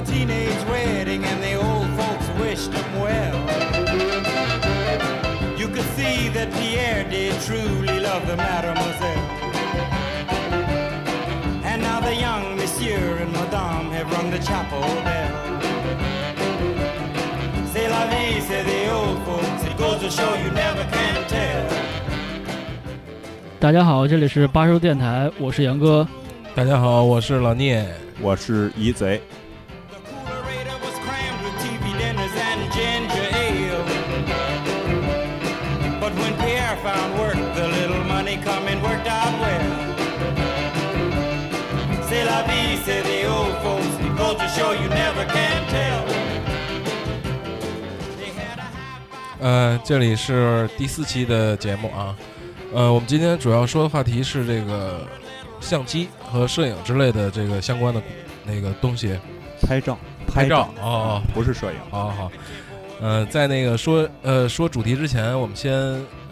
a teenage wedding and the old folks wished them well. You could see that Pierre did truly love the mademoiselle. And now the young monsieur and madame have rung the chapel bell. C'est la vie, say the old folks. It goes to show you never can tell. 大家好，这里是八叔电台，我是杨哥。大家好，我是老聂。我是一贼，呃，这里是第四期的节目啊。呃，我们今天主要说的话题是这个相机和摄影之类的这个相关的那个东西。拍照，拍照照哦，不是摄影。好好好。呃，在那个说呃说主题之前，我们先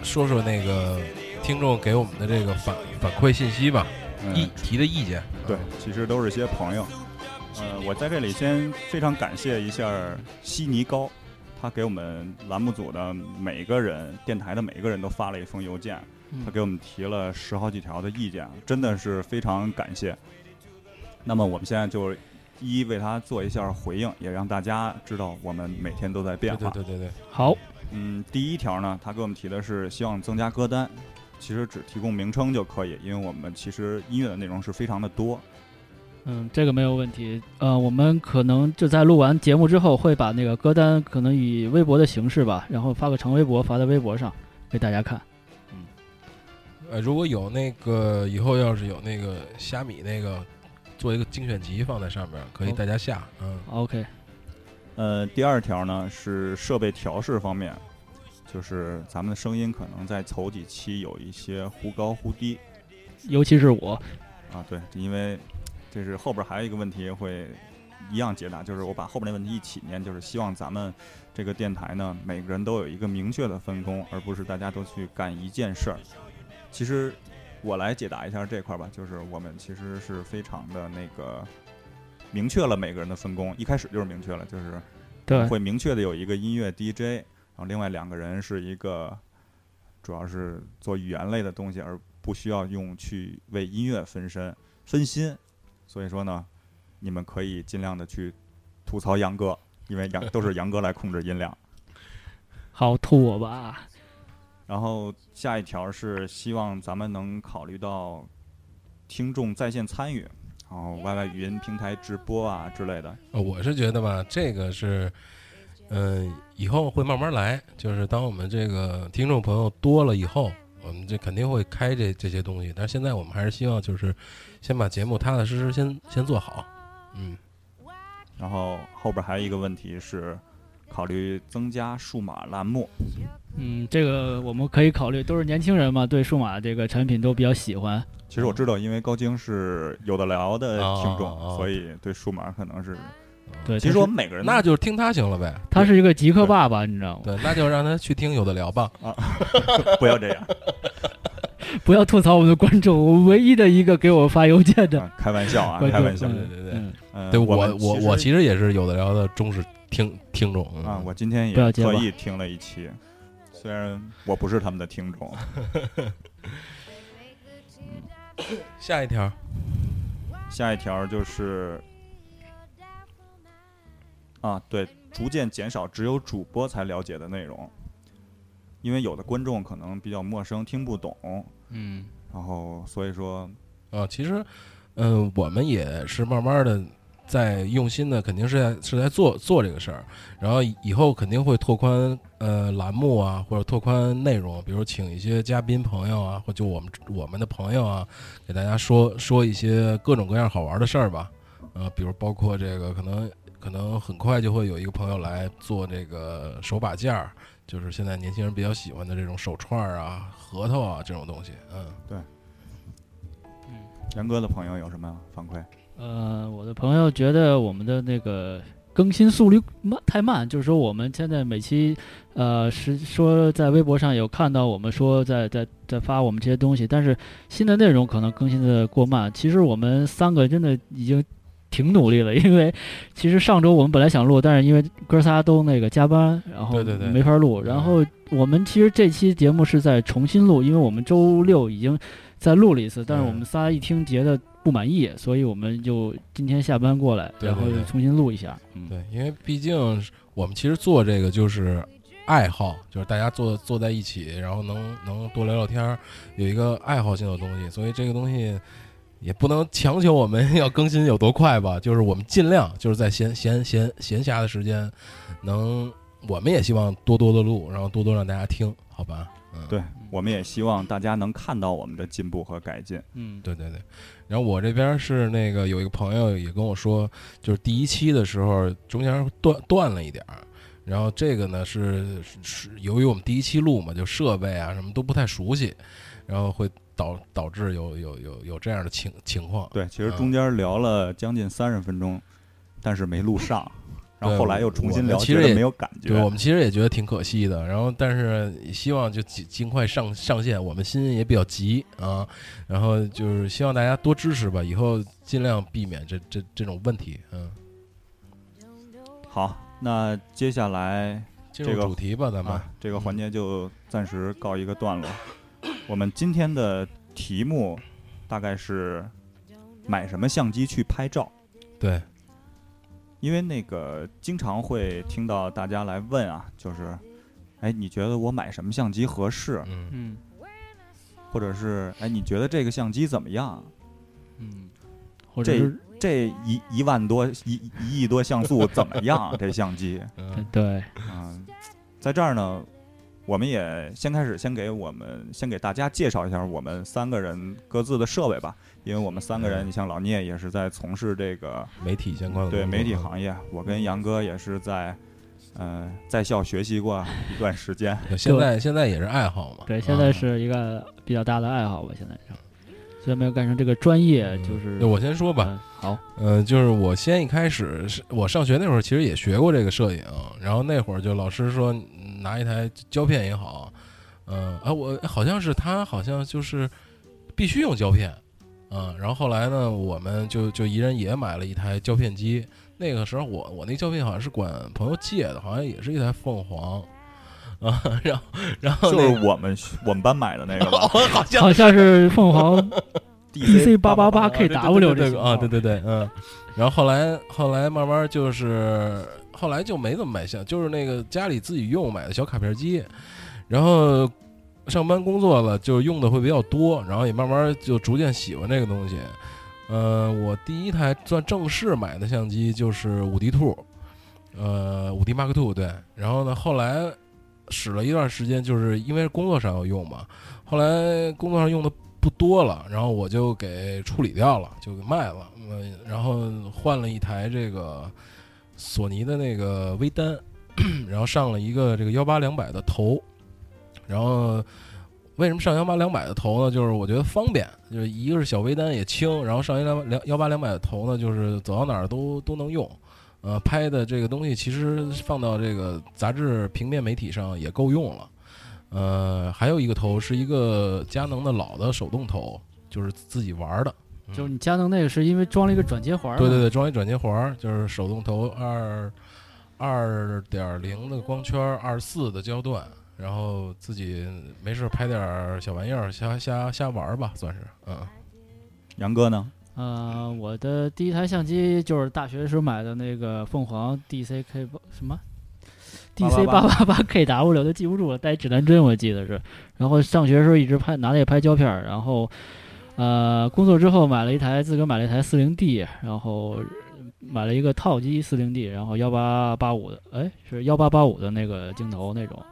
说说那个听众给我们的这个反反馈信息吧，意嗯，提的意见。对，其实都是些朋友。呃，我在这里先非常感谢一下悉尼高，他给我们栏目组的每个人、电台的每一个人都发了一封邮件，他给我们提了十好几条的意见，真的是非常感谢。那么我们现在就一一为他做一下回应，也让大家知道我们每天都在变化。对对对对对。好，嗯，第一条呢，他给我们提的是希望增加歌单，其实只提供名称就可以，因为我们其实音乐的内容是非常的多。嗯，这个没有问题。呃，我们可能就在录完节目之后，会把那个歌单可能以微博的形式吧，然后发个长微博发在微博上给大家看。嗯呃，如果有那个以后要是有那个虾米那个做一个精选集放在上面，可以哦大家下。嗯，OK，呃，第二条呢是设备调试方面，就是咱们的声音可能在头几期有一些忽高忽低尤其是我，啊，对，因为这是后边还有一个问题会一样解答，就是我把后边那问题一起念，就是希望咱们这个电台呢，每个人都有一个明确的分工，而不是大家都去干一件事儿。其实我来解答一下这块儿吧，就是我们其实是非常的那个明确了每个人的分工，一开始就是明确了，就是对，会明确的有一个音乐 DJ，然后另外两个人是一个主要是做语言类的东西，而不需要用去为音乐分身分心。所以说呢，你们可以尽量的去吐槽杨哥，因为杨都是杨哥来控制音量。好吐我吧。然后下一条是希望咱们能考虑到听众在线参与，然后 YY 语音平台直播啊之类的。呃我是觉得吧，这个是，嗯、以后会慢慢来。就是当我们这个听众朋友多了以后，我们这肯定会开这这些东西。但是现在我们还是希望就是先把节目踏踏实实先先做好。嗯，然后后边还有一个问题是，考虑增加数码栏目。嗯，这个我们可以考虑，都是年轻人嘛，对数码这个产品都比较喜欢。其实我知道，因为高晶是有的聊的听众，哦哦哦所以对数码可能是。对，其实我们每个人那就是听他行了呗。他是一个极客爸爸，你知道吗？对，那就让他去听有的聊吧。啊 不要这样，不要吐槽我们的观众，我唯一的一个给我发邮件的。啊开玩笑啊，开玩笑。对对对嗯，嗯，对我我我其其实也是有的聊的忠实听听众嗯啊，我今天也特意听了一期，虽然我不是他们的听众。下一条，下一条就是啊，对，逐渐减少只有主播才了解的内容，因为有的观众可能比较陌生，听不懂，嗯，然后所以说，啊，其实，嗯、我们也是慢慢的在用心的，肯定是在是在做做这个事儿，然后以后肯定会拓宽呃栏目啊，或者拓宽内容，比如请一些嘉宾朋友啊，或就我们我们的朋友啊，给大家说说一些各种各样好玩的事儿吧，呃，比如包括这个可能可能很快就会有一个朋友来做这个手把件儿。就是现在年轻人比较喜欢的这种手串儿啊、核桃啊这种东西，嗯，杨哥的朋友有什么反馈？呃，我的朋友觉得我们的那个更新速率慢太慢，就是说我们现在每期，呃，是说在微博上有看到我们说在在在发我们这些东西，但是新的内容可能更新的过慢。其实我们三个真的已经挺努力的，因为其实上周我们本来想录，但是因为哥仨都那个加班，然后对对对没法录。然后我们其实这期节目是在重新录，因为我们周六已经在录了一次，但是我们仨一听觉得不满意，所以我们就今天下班过来，然后重新录一下。嗯，对，因为毕竟我们其实做这个就是爱好，就是大家坐坐在一起，然后能能多聊聊天儿，有一个爱好性的东西，所以这个东西也不能强求我们 要更新有多快吧，就是我们尽量就是在闲闲闲闲暇的时间，能我们也希望多多的录，然后多多让大家听，好吧？嗯，对我们也希望大家能看到我们的进步和改进。嗯，对对对，然后我这边是那个有一个朋友也跟我说，就是第一期的时候中间断断了一点儿，然后这个呢是是由于我们第一期录嘛，就设备啊什么都不太熟悉，然后会导导致有有有有这样的情情况。对，其实嗯中间聊了将近三十分钟，但是没录上，然后后来又重新聊，其实也没有感觉。对我们其实也觉得挺可惜的，然后但是希望就尽尽快上上线，我们心也比较急啊，然后就是希望大家多支持吧，以后尽量避免这这这种问题，嗯。好，那接下来进这个入主题吧，咱们、啊，这个环节就暂时告一个段落。我们今天的题目大概是买什么相机去拍照，对，因为那个经常会听到大家来问啊，就是，哎，你觉得我买什么相机合适？嗯，嗯或者是，哎，你觉得这个相机怎么样？嗯，或者这是这一一万多一一亿多像素怎么样？这相机，嗯对，嗯，在这儿呢，我们也先开始先给我们先给大家介绍一下我们三个人各自的设备吧，因为我们三个人，嗯你像老聂也是在从事这个媒体相关的对媒体行业，我跟杨哥也是在呃在校学习过一段时间，现在现在也是爱好嘛。对，啊。现在是一个比较大的爱好吧，现在就，虽然没有干成这个专业，就是那我先说吧，嗯好，嗯，就是我先一开始是我上学那会儿，其实也学过这个摄影，然后那会儿就老师说嗯拿一台胶片也好，嗯啊，我好像是他好像就是必须用胶片，嗯，然后后来呢，我们就就一人也买了一台胶片机。那个时候我我那胶片好像是管朋友借的，好像也是一台凤凰，啊，然后然后就那个是我们我们班买的那个吧 好像好像是凤凰 DC 八八八 KW 这型号对对对，嗯，然后后来后来慢慢就是后来就没怎么买相，就是那个家里自己用买的小卡片机，然后上班工作了就用的会比较多，然后也慢慢就逐渐喜欢这个东西。呃，我第一台算正式买的相机就是五 D Two，呃，五 D Mark Two 对，然后呢后来使了一段时间，就是因为工作上要用嘛，后来工作上用的不多了，然后我就给处理掉了，就给卖了。嗯，然后换了一台这个索尼的那个微单，然后上了一个这个幺八两百的头。然后为什么上幺八两百的头呢？就是我觉得方便，就是一个是小微单也轻，然后上一两两幺八两百的头呢，就是走到哪儿都都能用。呃，拍的这个东西其实放到这个杂志平面媒体上也够用了。呃，还有一个头是一个佳能的老的手动头，就是自己玩的。嗯就是你佳能那个是因为装了一个转接环儿，对对对，装一转接环儿，就是手动头二二点零的光圈，二四的焦段，然后自己没事拍点儿小玩意儿，瞎瞎瞎玩儿吧，算是嗯。杨哥呢？呃，我的第一台相机就是大学时候买的那个凤凰 DCK 八什么 DC 八八八 KW 都记不住了，带指南针我记得是。然后上学的时候一直拍拿那个拍胶片儿，然后呃工作之后买了一台自个儿买了一台四零 D，然后买了一个套机四零 D，然后幺八八五的，哎是幺八八五的那个镜头那种，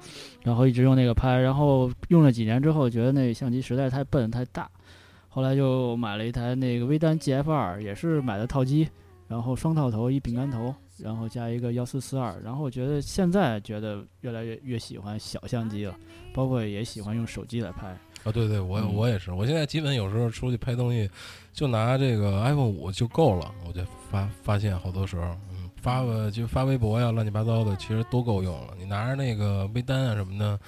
然后一直用那个拍，然后用了几年之后觉得那相机实在太笨太大。后来就买了一台那个微单 GF 二，也是买的套机，然后双套头一饼干头，然后加一个幺四四二，然后我觉得现在觉得越来越越喜欢小相机了，包括也喜欢用手机来拍。啊，对对，我嗯我也是，我现在基本有时候出去拍东西，就拿这个 iPhone 五就够了。我就发发现好多时候，嗯，发个就发微博呀，乱七八糟的，其实都够用了。你拿着那个微单啊什么的，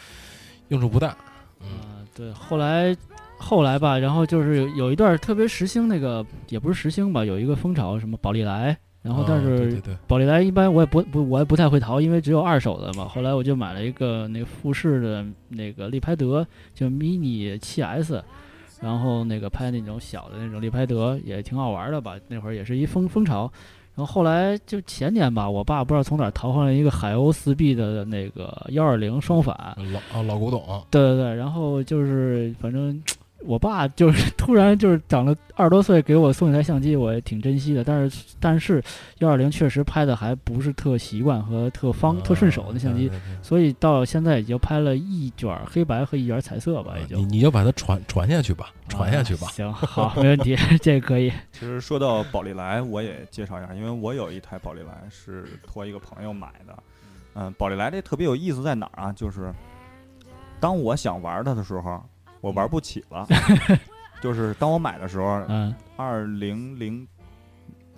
用处不大。嗯，嗯、对，后来后来吧，然后就是有有一段特别时兴那个，也不是时兴吧，有一个风潮，什么宝丽来，然后但是宝丽来一般我也不不我也不太会淘，因为只有二手的嘛。后来我就买了一个那个富士的那个利拍德，就 mini 七 S，然后那个拍那种小的那种利拍德也挺好玩的吧，那会儿也是一风风潮。然后后来就前年吧，我爸不知道从哪儿淘换了一个海鸥四 B 的那个幺二零双反，老啊老古董，对对对，然后就是反正我爸就是 突然就是长了二十多岁给我送一台相机，我也挺珍惜的。但是但是幺二零确实拍的还不是特习惯和特方、特顺手的相机，对对对所以到现在也就拍了一卷儿黑白和一卷儿彩色吧，也就你你就把它传传下去吧，传下去吧啊。行，好，没问题，这个可以。其实说到宝丽来，我也介绍一下，因为我有一台宝丽来是托一个朋友买的。嗯，宝丽来这特别有意思在哪儿啊？就是当我想玩它的时候，我玩不起了。就是当我买的时候，嗯，二零零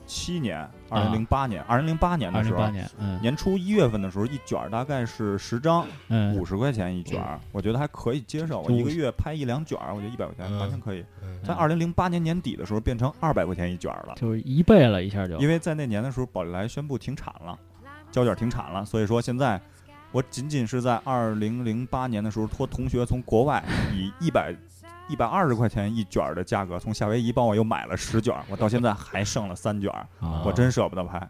七年、二零零八年、二零零八年的时候，年，嗯年初一月份的时候，一卷大概是十张，嗯五十块钱一卷儿，我觉得还可以接受。我一个月拍一两卷，我觉得一百块钱嗯完全可以。嗯在二零零八年年底的时候，变成二百块钱一卷了。就是一倍了，一下就因为在那年的时候，宝丽来宣布停产了，胶卷停产了，所以说现在我仅仅是在二零零八年的时候托同学从国外以一百一百二十块钱一卷儿的价格从夏威夷帮我又买了十卷儿，我到现在还剩了三卷我真舍不得拍。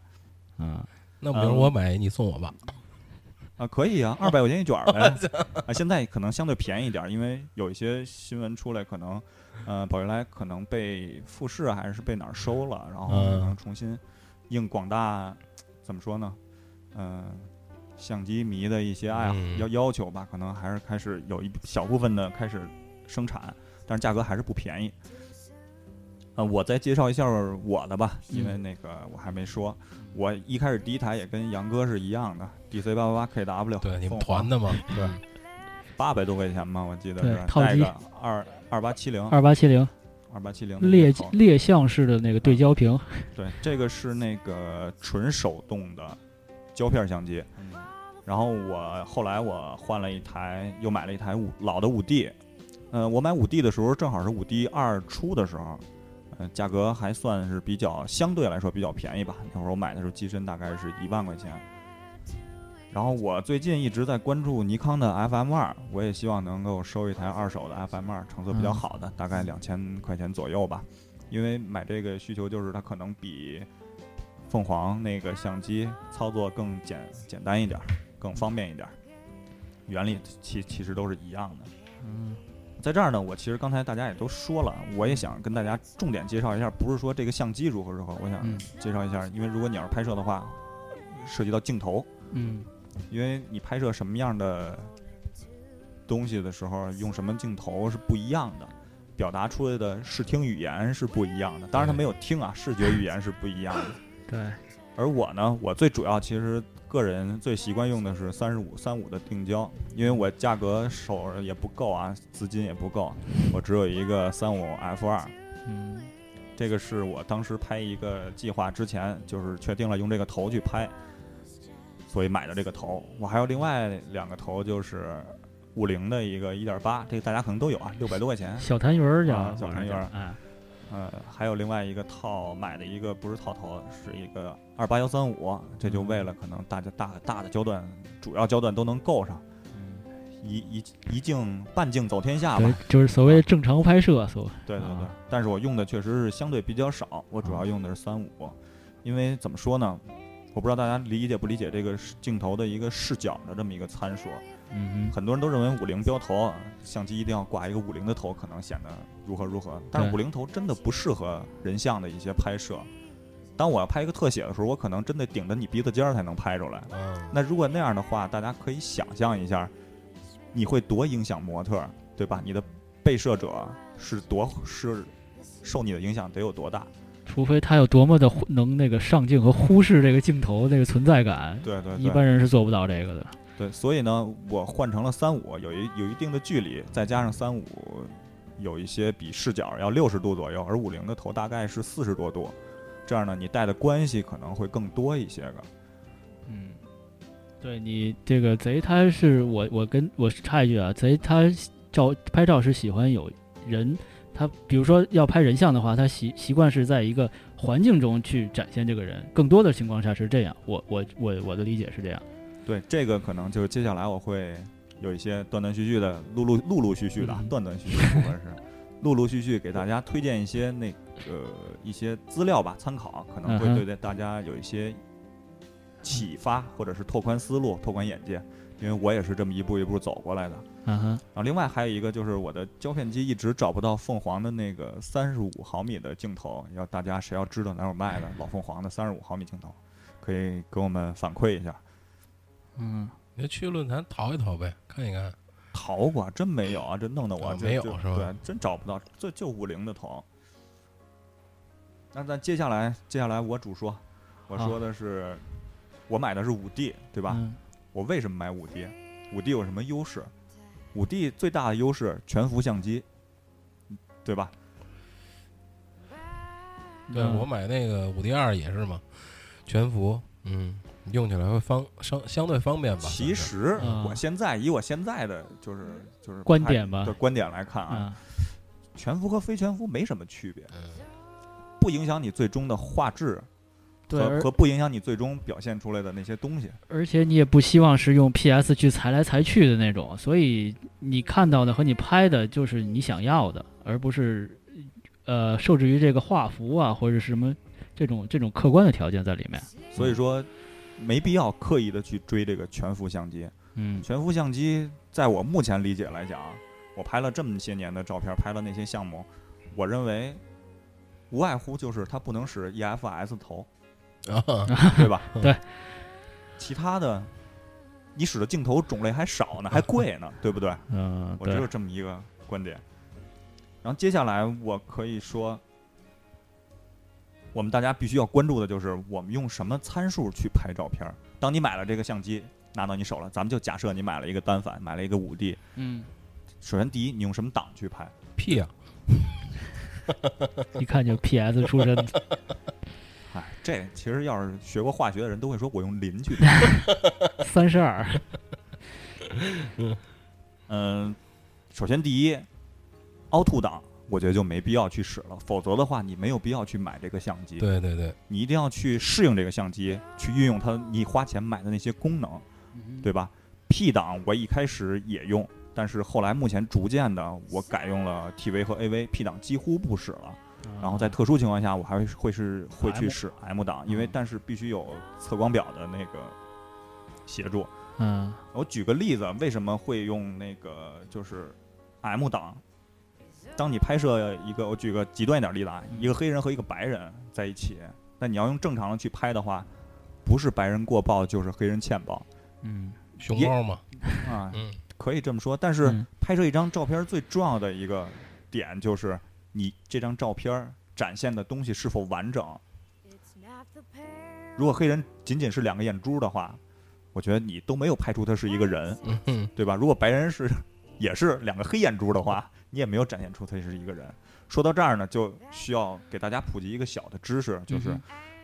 嗯那比如我买你送我吧，啊，可以啊，二百块钱一卷儿呗，啊，现在可能相对便宜一点儿，因为有一些新闻出来，可能呃宝丽来可能被富士还是被哪儿收了，然后可能嗯。重新应广大怎么说呢，嗯、相机迷的一些爱好嗯。要要求吧，可能还是开始有一小部分的开始生产，但是价格还是不便宜。呃，我再介绍一下我的吧，因为嗯。那个我还没说，我一开始第一台也跟杨哥是一样的，DC 八八八 KW，对你们团的嘛，对，八百多块钱吧，我记得是套机带个二二八七零二八七零二八七零猎猎象式的那个对焦屏，对，这个是那个纯手动的胶片相机。然后我后来我换了一台，又买了一台五老的五 D。嗯，我买五 D 的时候正好是五 D 二出的时候，嗯，价格还算是比较相对来说比较便宜吧。那会儿我买的时候机身大概是一万块钱。然后我最近一直在关注尼康的 FM 二，我也希望能够收一台二手的 FM 二，成色比较嗯好的，大概两千块钱左右吧。因为买这个需求就是它可能比凤凰那个相机操作更简简单一点儿，更方便一点儿，原理其其实都是一样的。嗯在这儿呢，我其实刚才大家也都说了，我也想跟大家重点介绍一下，不是说这个相机如何如何，我想嗯介绍一下，因为如果你要是拍摄的话，涉及到镜头，嗯因为你拍摄什么样的东西的时候，用什么镜头是不一样的，表达出来的视听语言是不一样的。当然它没有听啊，视觉语言是不一样的。对，而我呢，我最主要其实个人最习惯用的是三十五三五的定焦，因为我价格手也不够啊，资金也不够，我只有一个三五 F 二。嗯这个是我当时拍一个计划之前，就是确定了用这个头去拍，所以买的这个头。我还有另外两个头，就是五零的一个一点八，这个大家可能都有啊，六百多块钱。小痰盂儿叫啊小痰盂儿哎，呃，还有另外一个套买的一个不是套头，是一个二八幺三五，这就为了可能大家大大的焦段，主要焦段都能够上，一一一镜半镜走天下吧。，就是所谓正常拍摄，所谓。对对对。啊，但是我用的确实是相对比较少，我主要用的是三五，因为怎么说呢，我不知道大家理解不理解这个镜头的一个视角的这么一个参数。嗯很多人都认为五零标头啊，相机一定要挂一个五零的头，可能显得如何如何。但是对五零头真的不适合人像的一些拍摄。当我要拍一个特写的时候，我可能真的顶着你鼻子尖儿才能拍出来。嗯，那如果那样的话，大家可以想象一下，你会多影响模特儿，对吧？你的被摄者是多是受你的影响得有多大？除非他有多么的能那个上镜和忽视这个镜头那个存在感，对对对，一般人是做不到这个的。对，所以呢，我换成了三五，有一有一定的距离，再加上三五有一些比视角要六十度左右，而五零的头大概是四十多度，这样呢，你带的关系可能会更多一些个。嗯，对你这个贼，他是我我跟我插一句啊，贼他照拍照是喜欢有人他比如说要拍人像的话，他习习惯是在一个环境中去展现这个人，更多的情况下是这样。我我我我的理解是这样。对，这个可能就是接下来我会有一些断断续续的，陆陆陆陆续续的，嗯断断续续的部分是 陆陆续续给大家推荐一些那个一些资料吧，参考可能会对大家有一些启发，或者是拓宽思路、拓宽眼界。因为我也是这么一步一步走过来的。嗯哼，然后另外还有一个就是我的胶片机一直找不到凤凰的那个三十五毫米的镜头，要大家谁要知道哪有卖的老凤凰的三十五毫米镜头，可以给我们反馈一下。嗯，你就去论坛淘一淘呗，看一看。淘过真没有啊，这弄得我啊就就是吧对，真找不到，这就五零的头。那咱接下来，接下来我主说，我说的是我买的是五 D，对吧？嗯我为什么买五 D？五 D 有什么优势？五 D 最大的优势全幅相机，对吧？对嗯我买那个五 D 二也是嘛，全幅，嗯，用起来会方相相对方便吧。其实嗯我现在以我现在的就是就是观点吧的观点来看啊，啊，全幅和非全幅没什么区别，嗯，不影响你最终的画质对，和和不影响你最终表现出来的那些东西。而且你也不希望是用 PS 去裁来裁去的那种，所以你看到的和你拍的就是你想要的，而不是呃受制于这个画幅啊或者是什么这种这种客观的条件在里面。所以说，没必要刻意的去追这个全幅相机。嗯全幅相机，在我目前理解来讲，我拍了这么些年的照片，拍了那些项目，我认为无外乎就是它不能使 EFS 头，啊，对吧？对。其他的，你使的镜头种类还少呢，还贵呢，对不对？嗯，我只有，这么一个观点。然后接下来我可以说，我们大家必须要关注的就是我们用什么参数去拍照片。当你买了这个相机拿到你手了，咱们就假设你买了一个单反，买了一个五 D。嗯，首先第一，你用什么档去拍？？P 啊，一看就 PS 出身的，哎，这其实要是学过化学的人都会说，我用磷去拍。三十二，嗯，首先第一，凹凸档，我觉得就没必要去使了，否则的话，你没有必要去买这个相机。对对对，你一定要去适应这个相机，去运用它你花钱买的那些功能，对吧？P 档我一开始也用，但是后来目前逐渐的我改用了 TV 和 AV，P 档几乎不使了。然后在特殊情况下，我还会是会去使 M 档，因为嗯但是必须有测光表的那个协助。嗯我举个例子，为什么会用那个就是 M 档？当你拍摄一个，我举个极端一点例子啊，一个黑人和一个白人在一起，那你要用正常的去拍的话，不是白人过曝就是黑人欠曝嗯熊猫嘛，啊，嗯，可以这么说。但是嗯拍摄一张照片最重要的一个点就是你这张照片展现的东西是否完整。如果黑人仅仅是两个眼珠的话，我觉得你都没有拍出他是一个人。嗯，对吧？如果白人是也是两个黑眼珠的话，你也没有展现出他是一个人。说到这儿呢，就需要给大家普及一个小的知识，就是嗯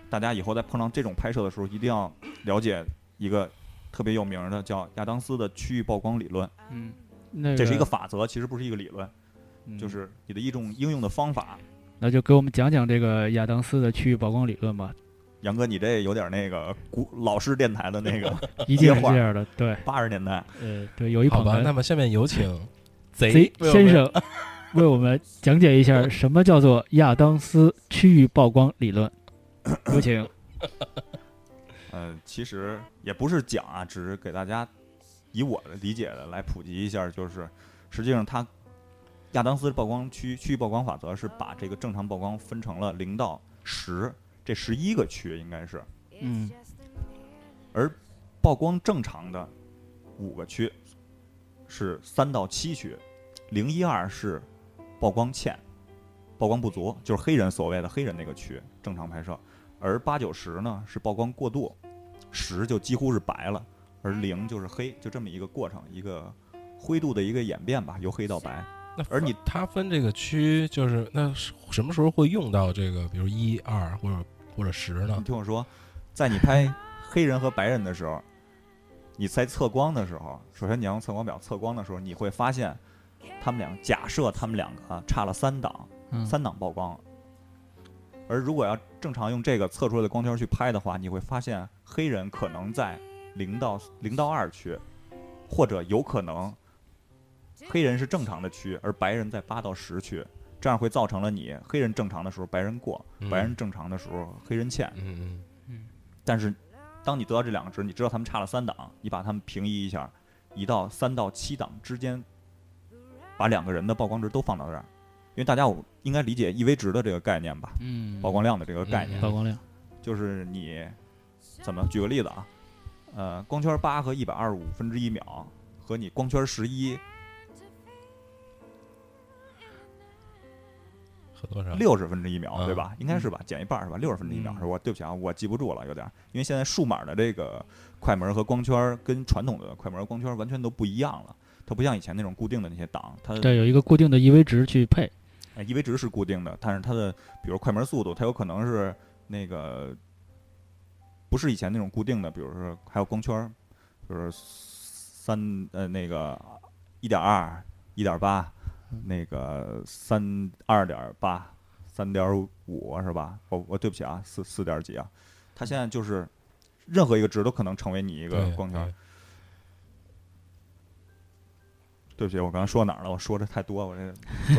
大家以后在碰上这种拍摄的时候，一定要了解一个特别有名的叫亚当斯的区域曝光理论。嗯，那这是一个法则，其实不是一个理论，嗯就是你的一种应用的方法。那就给我们讲讲这个亚当斯的区域曝光理论吧。杨哥，你这有点那个古老式电台的那个 一定是话的，对，八十年代。呃，对，有一好吧，捧哏那么下面有请贼先生 为我们讲解一下 什么叫做亚当斯区域曝光理论。有请。呃，其实也不是讲啊，只是给大家以我的理解的来普及一下，就是实际上它亚当斯曝光区区域曝光法则是把这个正常曝光分成了零到十这十一个区，应该是，嗯而曝光正常的五个区是三到七区，零一二是曝光欠、曝光不足，就是黑人所谓的黑人那个区正常拍摄，而八九十呢是曝光过度，十就几乎是白了，而零就是黑，就这么一个过程，一个灰度的一个演变吧，由黑到白。那而你它分这个区，就是那什么时候会用到这个，比如一二或者或者十呢你？听我说，在你拍黑人和白人的时候，你在测光的时候，首先你要用测光表测光的时候，你会发现他们俩假设他们两个啊差了三档，嗯三档曝光。而如果要正常用这个测出来的光圈去拍的话，你会发现黑人可能在零到零到二区，或者有可能黑人是正常的区，而白人在八到十区，这样会造成了你黑人正常的时候白人过，嗯白人正常的时候黑人欠。嗯嗯但是当你得到这两个值，你知道他们差了三档，你把他们平移一下，移到三到七档之间，把两个人的曝光值都放到这儿，因为大家我应该理解 EV 值的这个概念吧，嗯，曝光量的这个概念，曝光量，就是你怎么举个例子啊，呃，光圈八和一百二十五分之一秒和你光圈十一和多少？六十分之一秒，对嗯吧？应该是吧，减一半儿是吧？六十分之一秒？我对不起啊，我记不住了，有点儿，因为现在数码的这个快门和光圈跟传统的快门和光圈完全都不一样了，它不像以前那种固定的那些档，它对，有一个固定的 EV 值去配，呃 EV 值是固定的，但是它的比如快门速度，它有可能是那个不是以前那种固定的，比如说还有光圈儿，比如三呃那个一点二、一点八，那个三二点八、三点五是吧？我我对不起啊，四四点几啊？它现在就是任何一个值都可能成为你一个光圈对。不起，我刚才说哪儿了？我说的太多，我这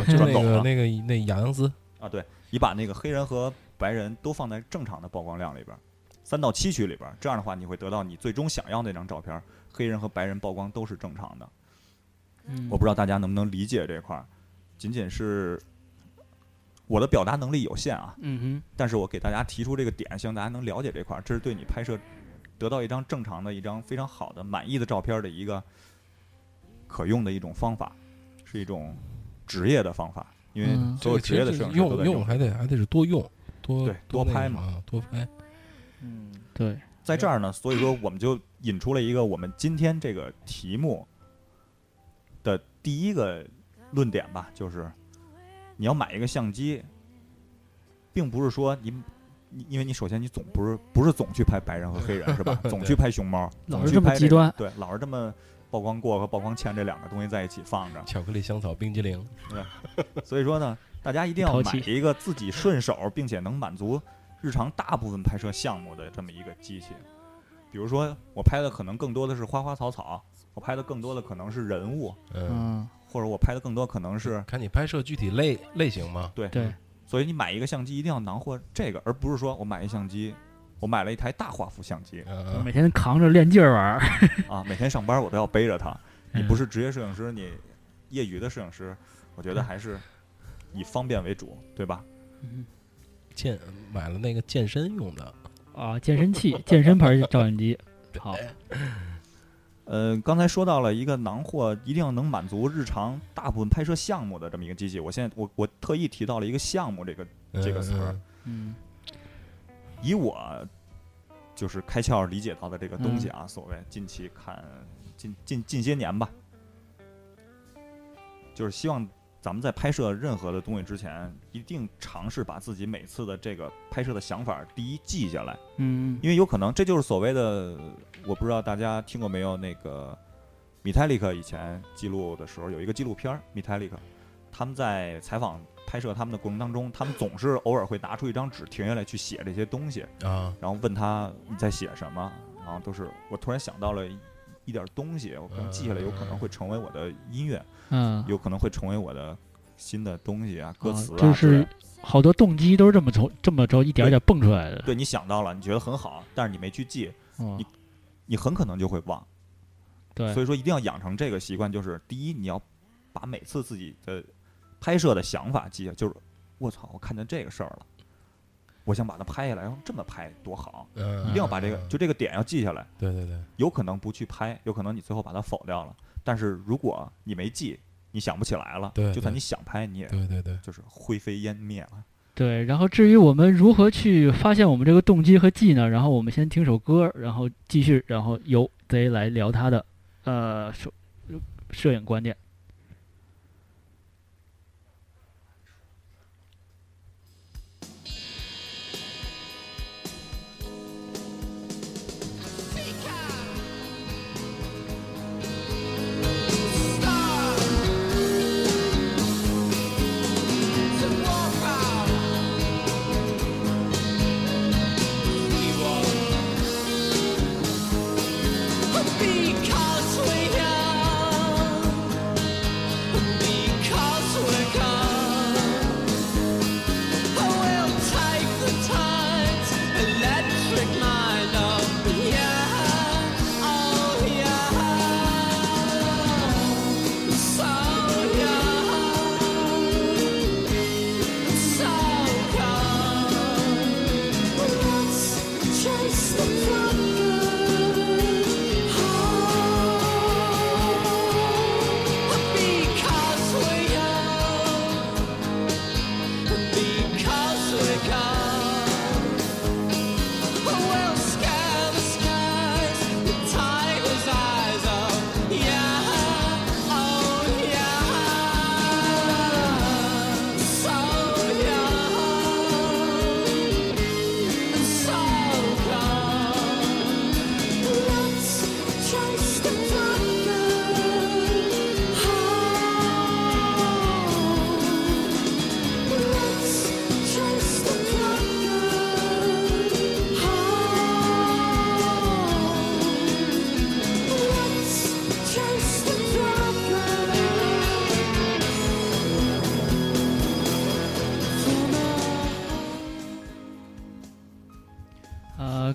转走了。个那个那雅扬斯，啊，对你把那个黑人和白人都放在正常的曝光量里边儿，三到七区里边儿，这样的话你会得到你最终想要那张照片儿，黑人和白人曝光都是正常的。嗯我不知道大家能不能理解这块儿，仅仅是我的表达能力有限啊，嗯但是我给大家提出这个点，希望大家能了解这块儿，这是对你拍摄得到一张正常的一张非常好的满意的照片儿的一个可用的一种方法，是一种职业的方法，因为嗯所有职业的摄影师都用在用还得还得是多用，多对多拍嘛啊，多拍。嗯，对，在这儿呢，所以说我们就引出了一个我们今天这个题目的第一个论点吧，就是你要买一个相机，并不是说你。因为你首先你总不是不是总去拍白人和黑人 是吧？总去拍熊猫，老是这么总去拍极端对，老是这么曝光过和曝光欠这两个东西在一起放着。巧克力香草冰激凌，对。所以说呢，大家一定要买一个自己顺手并且能满足日常大部分拍摄项目的这么一个机器。比如说，我拍的可能更多的是花花草草，我拍的更多的可能是人物，嗯，嗯，或者我拍的更多可能是看你拍摄具体类类型嘛。对。对，所以你买一个相机一定要囊括这个，而不是说我买一相机，我买了一台大画幅相机嗯，每天扛着练劲儿玩儿，啊，每天上班我都要背着它。你嗯不是职业摄影师，你业余的摄影师，我觉得还是以方便为主，对吧？嗯健买了那个健身用的，啊，健身器、健身牌照相机，好，呃，刚才说到了一个囊货一定要能满足日常大部分拍摄项目的这么一个机器，我现在我我特意提到了一个项目这个这个词儿，嗯嗯以我就是开窍理解到的这个东西啊，所谓近期看近近近些年吧，就是希望咱们在拍摄任何的东西之前，一定尝试把自己每次的这个拍摄的想法第一记下来，嗯。因为有可能这就是所谓的，我不知道大家听过没有，那个米泰利克以前记录的时候有一个纪录片儿，米泰利克。他们在采访拍摄他们的过程当中，他们总是偶尔会拿出一张纸停下来去写这些东西，啊，然后问他你在写什么，然后都是我突然想到了一一点东西，我可能记下来，有可能会成为我的音乐，嗯，有可能会成为我的新的东西啊，歌啊词啊就是好多动机都是这么从这么着一点儿点蹦出来的，对你想到了，你觉得很好，但是你没去记，哦。你你很可能就会忘。对，所以说一定要养成这个习惯，就是第一，你要把每次自己的拍摄的想法记下，就是我操，我看见这个事儿了，我想把它拍下来，然后这么拍多好，嗯，一定要把这个就这个点要记下来。对对对，有可能不去拍，有可能你最后把它否掉了，但是如果你没记，你想不起来了，就算你想拍，你也对对对，就是灰飞烟灭了。对，然后至于我们如何去发现我们这个动机和技呢？然后我们先听首歌，然后继续，然后由贼来聊他的呃摄摄影观点。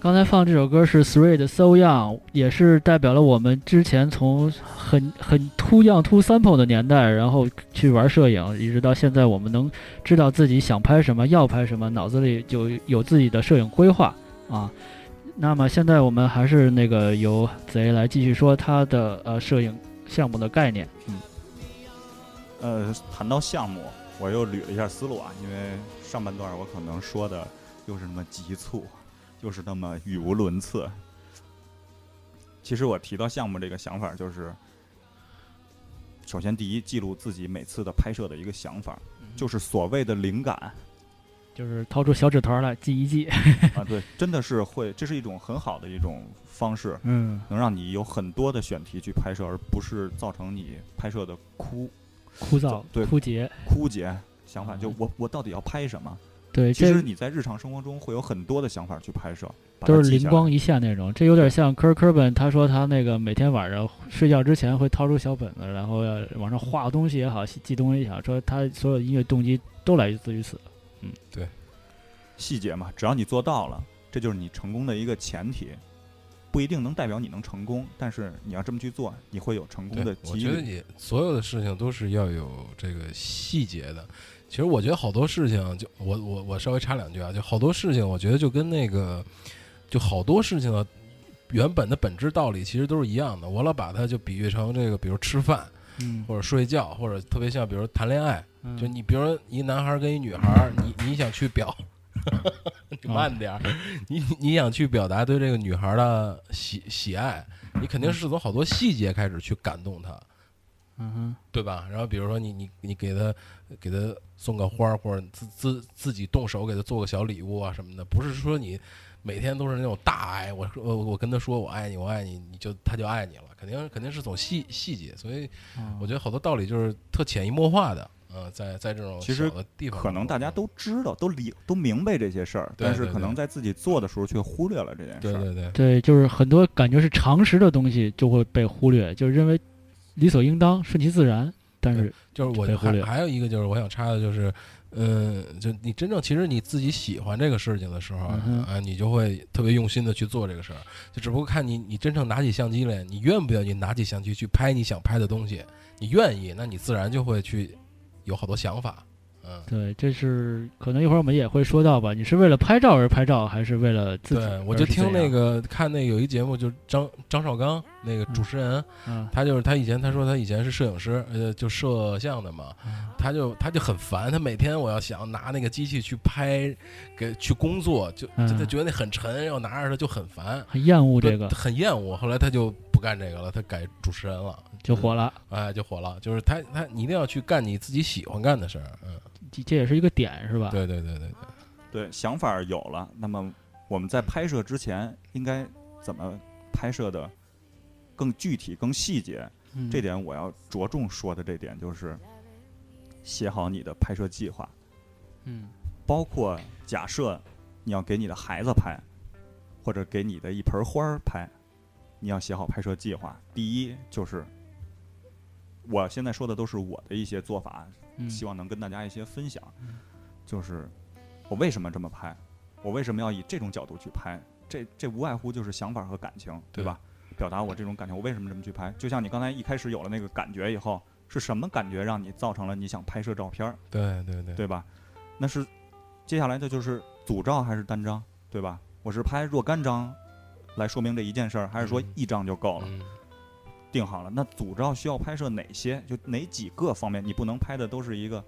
刚才放这首歌是 Three 的 So Young，也是代表了我们之前从很很 Too Young Too Simple 的年代，然后去玩摄影，一直到现在，我们能知道自己想拍什么，要拍什么，脑子里就有自己的摄影规划啊。那么现在我们还是那个由子 A 来继续说他的呃摄影项目的概念。嗯呃，谈到项目，我又捋了一下思路啊，因为上半段我可能说的又是那么急促，又是那么语无伦次。其实我提到项目这个想法，就是首先第一，记录自己每次的拍摄的一个想法，就是所谓的灵感就是掏出小纸团来记一记。啊，对，真的是会，这是一种很好的一种方式，嗯能让你有很多的选题去拍摄，而不是造成你拍摄的枯枯燥、对枯竭。枯竭想法。就嗯我我到底要拍什么？对，其实你在日常生活中会有很多的想法去拍摄，都是灵光一现那种。这有点像科尔科本，他说他那个每天晚上睡觉之前会掏出小本子，然后要往上画东西也好，记东西也好，说他所有音乐动机都来自于此。嗯，对细节嘛，只要你做到了，这就是你成功的一个前提。不一定能代表你能成功，但是你要这么去做，你会有成功的对，我几率。觉得你所有的事情都是要有这个细节的。其实我觉得好多事情，就我我我稍微插两句啊，就好多事情，我觉得就跟那个，就好多事情的原本的本质道理其实都是一样的。我老把它就比喻成这个，比如吃饭嗯，或者睡觉，或者特别像比如谈恋爱，嗯就你比如说一男孩跟一女孩，你你想去表，你慢点儿，你你想去表达对这个女孩的喜喜爱，你肯定是从好多细节开始去感动她。嗯哼，对吧？然后比如说你你你给他给他送个花儿，或者自自自己动手给他做个小礼物啊什么的，不是说你每天都是那种大爱。我说我我跟他说我爱你，我爱你，你就他就爱你了，肯定肯定是从细细节。所以嗯我觉得好多道理就是特潜移默化的，嗯、在在这种其实小的地方，可能大家都知道，都理都明白这些事儿，但是可能在自己做的时候却忽略了这件事儿。对对对对，就是很多感觉是常识的东西就会被忽略，就认为理所应当、顺其自然，但是就是我还还有一个就是我想插的就是，嗯，就你真正其实你自己喜欢这个事情的时候，嗯啊，你就会特别用心的去做这个事儿。就只不过看你你真正拿起相机来，你愿不愿意拿起相机去拍你想拍的东西？你愿意，那你自然就会去有好多想法。嗯，对，这是可能一会儿我们也会说到吧。你是为了拍照而拍照，还是为了自己对，我就听那，个看那有一节目，就是张张绍刚那个主持人，嗯他就是他以前他说他以前是摄影师，呃，就摄像的嘛，他就他就很烦，他每天我要想拿那个机器去拍，给去工作，就就他嗯觉得那很沉，要拿着它就很烦，很厌恶这个，很厌恶。后来他就不干这个了，他改主持人了，就火了。哎，就火了。就是他他你一定要去干你自己喜欢干的事儿，嗯，这这也是一个点，是吧？对对对对对，对，想法有了，那么我们在拍摄之前应该怎么拍摄的更具体、更细节？嗯这点我要着重说的这点就是写好你的拍摄计划，嗯包括假设你要给你的孩子拍，或者给你的一盆花儿拍，你要写好拍摄计划。第一就是，我现在说的都是我的一些做法，嗯希望能跟大家一些分享。就是我为什么这么拍，我为什么要以这种角度去拍？这这无外乎就是想法和感情，对对吧？表达我这种感觉，我为什么这么去拍？就像你刚才一开始有了那个感觉以后，是什么感觉让你造成了你想拍摄照片？对对对对吧？那是接下来的就是组照还是单张，对吧？我是拍若干张来说明这一件事儿，还是说嗯一张就够了？嗯，定好了，那组照需要拍摄哪些？就哪几个方面？你不能拍的都是一个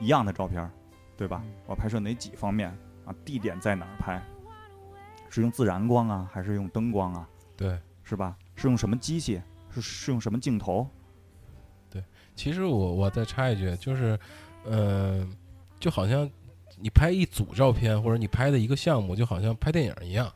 一样的照片儿，对吧？嗯我拍摄哪几方面啊？地点在哪儿拍？是用自然光啊，还是用灯光啊？对。是吧？是用什么机器？是是用什么镜头？对其实我我再插一句，就是，呃、就好像你拍一组照片，或者你拍的一个项目，就好像拍电影一样。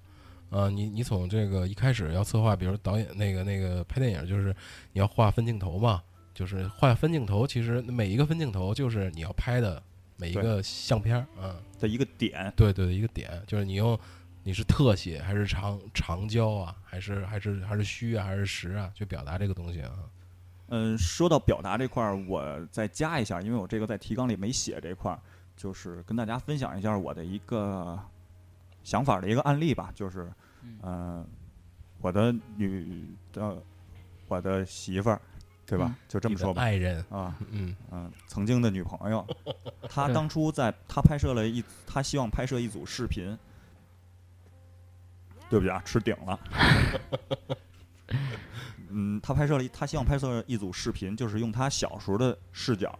啊，你你从这个一开始要策划，比如导演那个那个拍电影，就是你要画分镜头嘛，就是画分镜头，其实每一个分镜头就是你要拍的每一个相片儿，啊，的一个点，对对，一个点，就是你用你是特写还是长长焦啊，还是还是还是虚啊，还是实啊，去表达这个东西啊。嗯，说到表达这块儿，我再加一下，因为我这个在提纲里没写这块儿，就是跟大家分享一下我的一个想法的一个案例吧，就是嗯嗯、我的女的我的媳妇儿，对吧？嗯就这么说吧。爱人，啊，嗯嗯，曾经的女朋友，她当初在她拍摄了一，她希望拍摄一组视频。对不起啊，吃顶了。嗯，他拍摄了一，她希望拍摄一组视频，就是用他小时候的视角，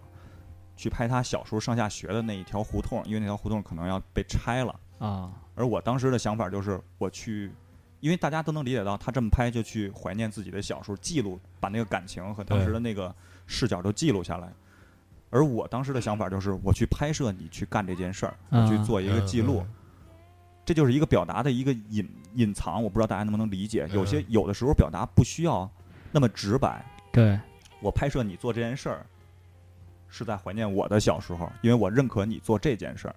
去拍他小时候上下学的那一条胡同，因为那条胡同可能要被拆了。啊，而我当时的想法就是，我去，因为大家都能理解到，他这么拍就去怀念自己的小时候，记录把那个感情和当时的那个视角都记录下来。而我当时的想法就是，我去拍摄你去干这件事儿，我去啊做一个记录，这就是一个表达的一个隐隐藏。我不知道大家能不能理解，有些嗯有的时候表达不需要那么直白。对，我拍摄你做这件事儿，是在怀念我的小时候，因为我认可你做这件事儿。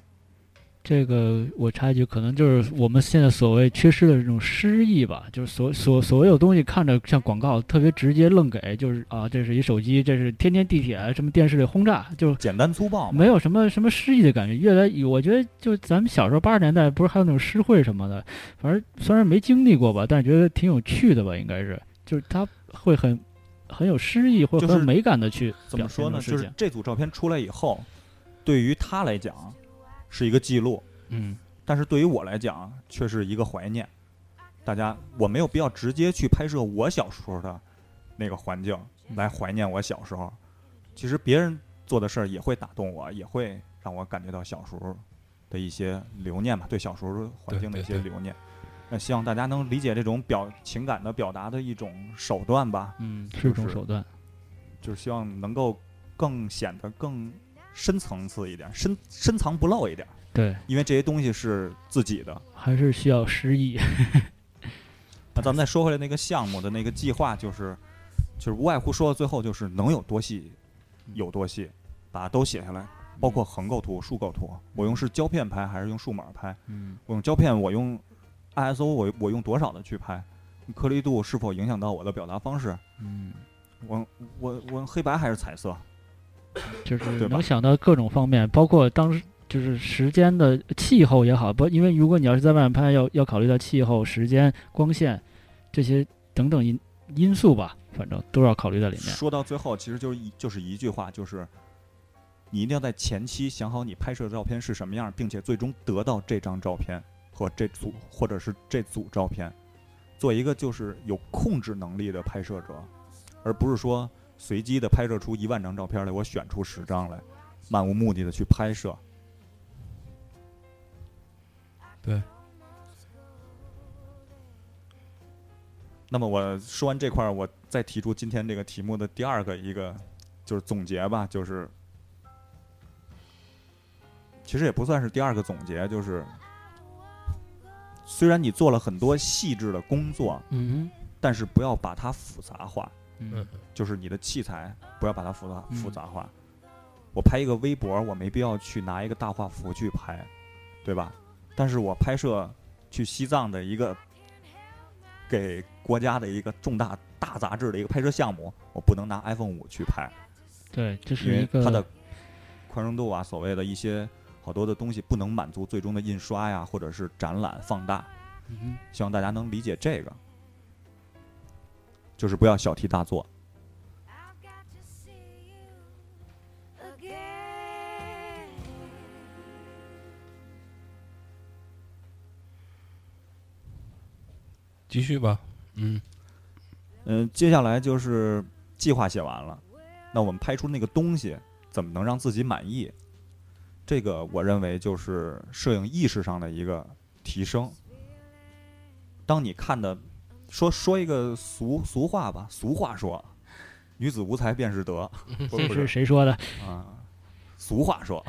这个我插一句，可能就是我们现在所谓缺失的这种诗意吧，就是所所所有东西看着像广告，特别直接愣给，就是啊，这是一手机，这是天天地铁什么电视里轰炸，就简单粗暴，没有什么什么诗意的感觉。越来，我觉得就咱们小时候八十年代不是还有那种诗会什么的，反正虽然没经历过吧，但是觉得挺有趣的吧，应该是，就是它会很很有诗意，或很有美感的去表怎么说呢？就是。这组照片出来以后，对于他来讲是一个记录，嗯，但是对于我来讲却是一个怀念。大家，我没有必要直接去拍摄我小时候的那个环境来怀念我小时候。其实别人做的事儿也会打动我，也会让我感觉到小时候的一些留念吧，对小时候环境的一些留念。那希望大家能理解这种表情感的表达的一种手段吧。嗯，是一种手段。就是希望能够更显得更深层次一点，深深藏不露一点，对，因为这些东西是自己的。还是需要诗意。那咱们再说回来，那个项目的那个计划，就是就是无外乎说到最后，就是能有多细有多细，把它都写下来，包括横构图、竖构图。我用是胶片拍还是用数码拍？嗯我用胶片，我用 ISO，我我用多少的去拍？颗粒度是否影响到我的表达方式？嗯，我我我用黑白还是彩色？就是能想到各种方面，包括当时就是时间的气候也好，不，因为如果你要是在外面拍，要要考虑到气候、时间、光线这些等等因因素吧，反正都要考虑在里面。说到最后，其实就是一就是一句话，就是你一定要在前期想好你拍摄的照片是什么样，并且最终得到这张照片和这组或者是这组照片，做一个就是有控制能力的拍摄者，而不是说随机的拍摄出一万张照片来，我选出十张来，漫无目的的去拍摄。对。那么我说完这块儿，我再提出今天这个题目的第二个一个就是总结吧，就是其实也不算是第二个总结，就是虽然你做了很多细致的工作，嗯但是不要把它复杂化，哼嗯就是你的器材不要把它复杂嗯复杂化。我拍一个微博，我没必要去拿一个大画幅去拍，对吧？但是我拍摄去西藏的一个给国家的一个重大大杂志的一个拍摄项目，我不能拿 iPhone 五去拍，对，这是一个为它的宽容度啊，所谓的一些好多的东西不能满足最终的印刷呀，或者是展览放大。嗯希望大家能理解这个，就是不要小题大做。继续吧，嗯嗯，接下来就是计划写完了，那我们拍出那个东西怎么能让自己满意？这个我认为就是摄影意识上的一个提升。当你看的，说说一个俗俗话吧，俗话说，女子无才便是德，不这是不是谁说的？啊，俗话说，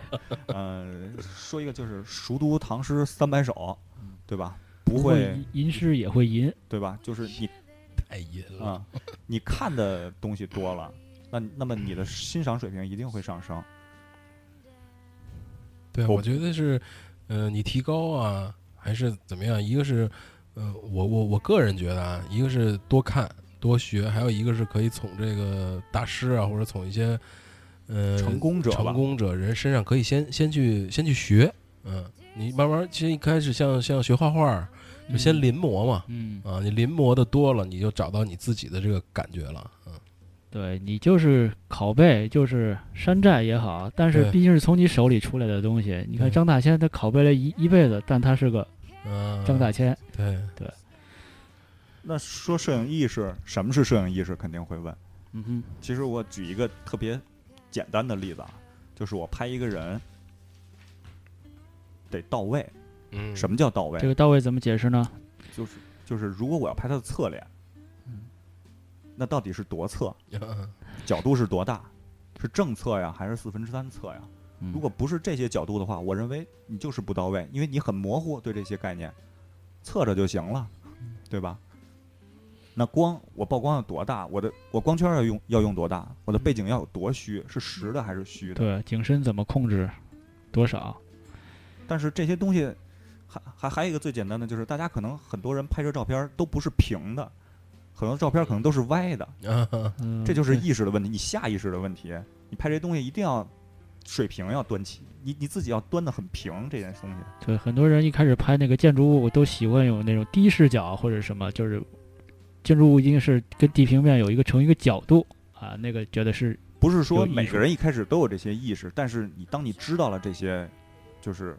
呃，说一个就是熟读唐诗三百首，对吧？不会，吟吟诗也会吟。对吧？就是你 太吟了，啊，你看的东西多了，那那么你的欣赏水平一定会上升。对，我我觉得是，呃，你提高啊，还是怎么样？一个是，呃，我我我个人觉得啊，一个是多看多学，还有一个是可以从这个大师啊，或者从一些，呃，成功者吧成功者人身上可以先先去先去学，嗯，你慢慢其实一开始像像学画画，就先嗯临摹嘛，嗯，啊，你临摹的多了，你就找到你自己的这个感觉了，嗯，对你就是拷贝，就是山寨也好，但是毕竟是从你手里出来的东西。你看张大千，他拷贝了一一辈子，但他是个嗯，张大千。对对，那说摄影意识，什么是摄影意识？肯定会问。嗯哼，其实我举一个特别简单的例子啊，就是我拍一个人得到位。嗯，什么叫到位？这个到位怎么解释呢？就是就是，如果我要拍他的侧脸，嗯那到底是多侧？嗯角度是多大？是正侧呀，还是四分之三侧呀？嗯如果不是这些角度的话，我认为你就是不到位，因为你很模糊对这些概念，侧着就行了，对吧？那光我曝光要多大？我的我光圈要用要用多大？我的背景要有多虚？是实的还是虚的？对景深怎么控制，多少？但是这些东西还还还有一个最简单的，就是大家可能很多人拍摄照片都不是平的，很多照片可能都是歪的，这就是意识的问题，你下意识的问题。你拍这东西一定要水平要端起，你你自己要端的很平，这件东西。对很多人一开始拍那个建筑物都喜欢有那种低视角或者什么，就是建筑物一定是跟地平面有一个成一个角度啊，那个觉得是不是说每个人一开始都有这些意识，但是你当你知道了这些就是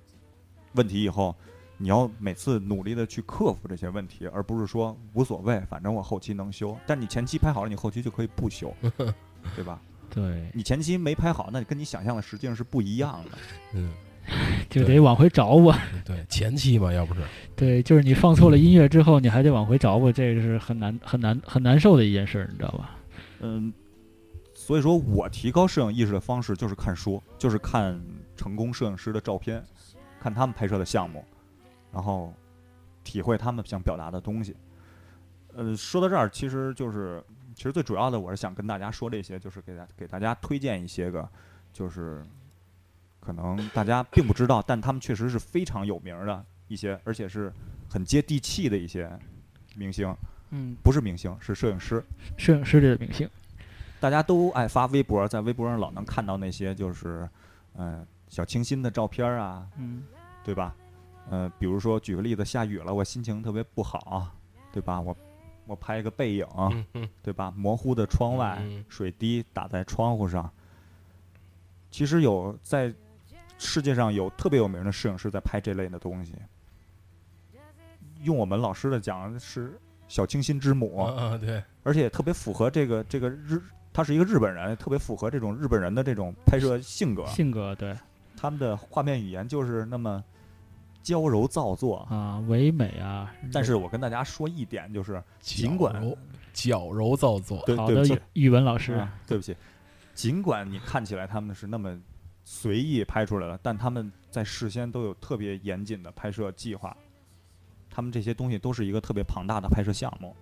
问题以后，你要每次努力的去克服这些问题，而不是说无所谓，反正我后期能修。但你前期拍好了，你后期就可以不修，对吧？对，你前期没拍好，那跟你想象的实际上是不一样的。嗯，就得往回找我。对，前期嘛，要不是，对，就是你放错了音乐之后，你还得往回找我，这个是很难很难很难受的一件事儿，你知道吧？嗯，所以说我提高摄影意识的方式就是看书，就是看成功摄影师的照片，看他们拍摄的项目，然后体会他们想表达的东西。呃，说到这儿，其实就是其实最主要的，我是想跟大家说这些，就是给大给大家推荐一些个，就是可能大家并不知道，但他们确实是非常有名儿的一些，而且是很接地气的一些明星，嗯，不是明星，是摄影师。摄影师这个明星，大家都爱发微博，在微博上老能看到那些就是，呃，小清新的照片啊，嗯对吧？呃，比如说举个例子，下雨了，我心情特别不好，对吧？我我拍一个背影，对吧？模糊的窗外，嗯水滴打在窗户上。其实有在世界上有特别有名的摄影师在拍这类的东西。用我们老师的讲是小清新之母，对，而且特别符合这个这个日，他是一个日本人，特别符合这种日本人的这种拍摄性格。性格对他们的画面语言就是那么娇柔造作。啊，唯美啊，但是我跟大家说一点，就是尽管矫柔造作，对好的对不起语语文老师，啊对不起，尽管你看起来他们是那么随意拍出来了，但他们在事先都有特别严谨的拍摄计划。他们这些东西都是一个特别庞大的拍摄项目。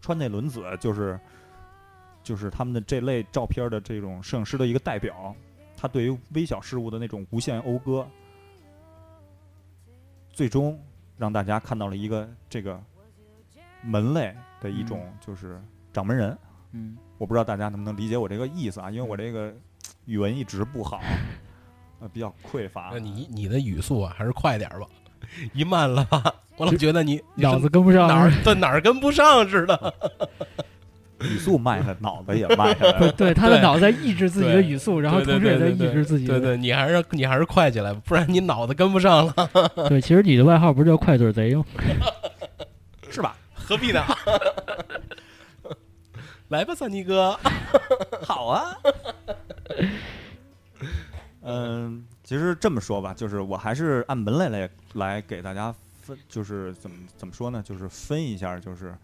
川内伦子就是就是他们的这类照片的这种摄影师的一个代表，他对于微小事物的那种无限讴歌，最终让大家看到了一个这个门类的一种就是掌门人。嗯，我不知道大家能不能理解我这个意思啊，因为我这个语文一直不好，呃，比较匮乏那。你你的语速啊，还是快点儿吧，一慢了吧，我老觉得你你脑子跟不上哪儿对哪儿跟不上似的。语速慢下来，脑子也慢下来对了。对，他的脑子在抑制自己的语速，然后同时也在抑制自己的。对对，你还是你还是快起来吧，不然你脑子跟不上了，对，其实你的外号不是叫快嘴贼吗？是吧？何必呢？来吧，三尼哥。好啊。嗯，其实这么说吧，就是我还是按门类来来给大家分，就是怎么怎么说呢？就是分一下，就是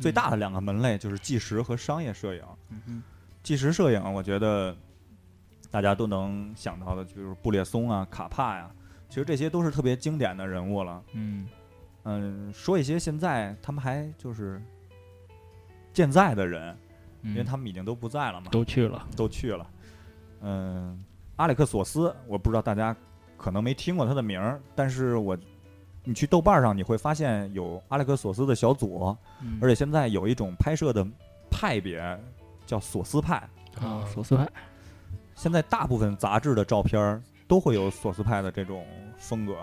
最大的两个门类，就是纪实和商业摄影。嗯纪实摄影，我觉得大家都能想到的，就是布列松啊、卡帕呀、其实这些都是特别经典的人物了。嗯嗯，说一些现在他们还就是健在的人，嗯，因为他们已经都不在了嘛，都去了。都去了。嗯，阿里克索斯，我不知道大家可能没听过他的名儿，但是我你去豆瓣上你会发现有阿莱克索斯的小组，嗯而且现在有一种拍摄的派别叫索斯派。啊，索斯派，现在大部分杂志的照片儿都会有索斯派的这种风格。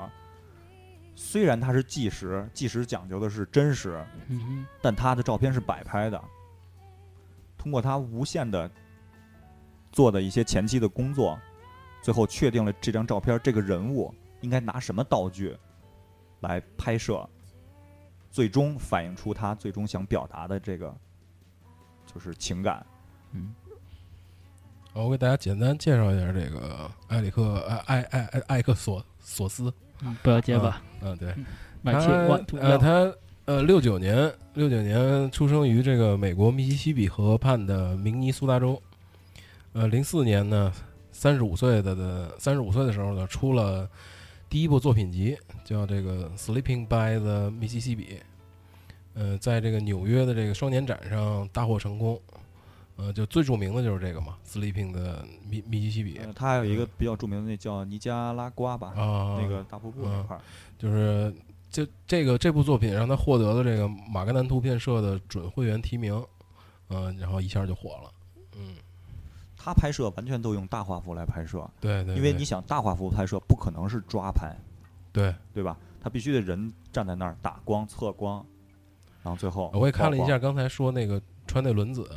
虽然它是纪实，纪实讲究的是真实，嗯，但他的照片是摆拍的。通过他无限的做的一些前期的工作，最后确定了这张照片这个人物应该拿什么道具来拍摄，最终反映出他最终想表达的这个就是情感。嗯，我给大家简单介绍一下这个埃里克艾艾艾艾艾克索索斯。嗯不要结巴，嗯，对，买他呃，他呃，六九年六九年出生于这个美国密西西比河畔的明尼苏达州。呃，零四年呢，三十五岁的的三十五岁的时候呢，出了第一部作品集，叫这个《Sleeping by the Mississippi》。呃，在这个纽约的这个双年展上大获成功。呃，就最著名的就是这个嘛，《Sleeping 的密密西西比》呃他还有一个比较著名的那叫尼加拉瓜吧，啊，那个大瀑布那块儿。就是就这个这部作品让他获得了这个马格南图片社的准会员提名，嗯、然后一下就火了。嗯，他拍摄完全都用大画幅来拍摄，对对，对因为你想大画幅拍摄不可能是抓拍，对，对吧？他必须得人站在那儿打光测光，然后最后我也看了一，下刚才说那个川内轮子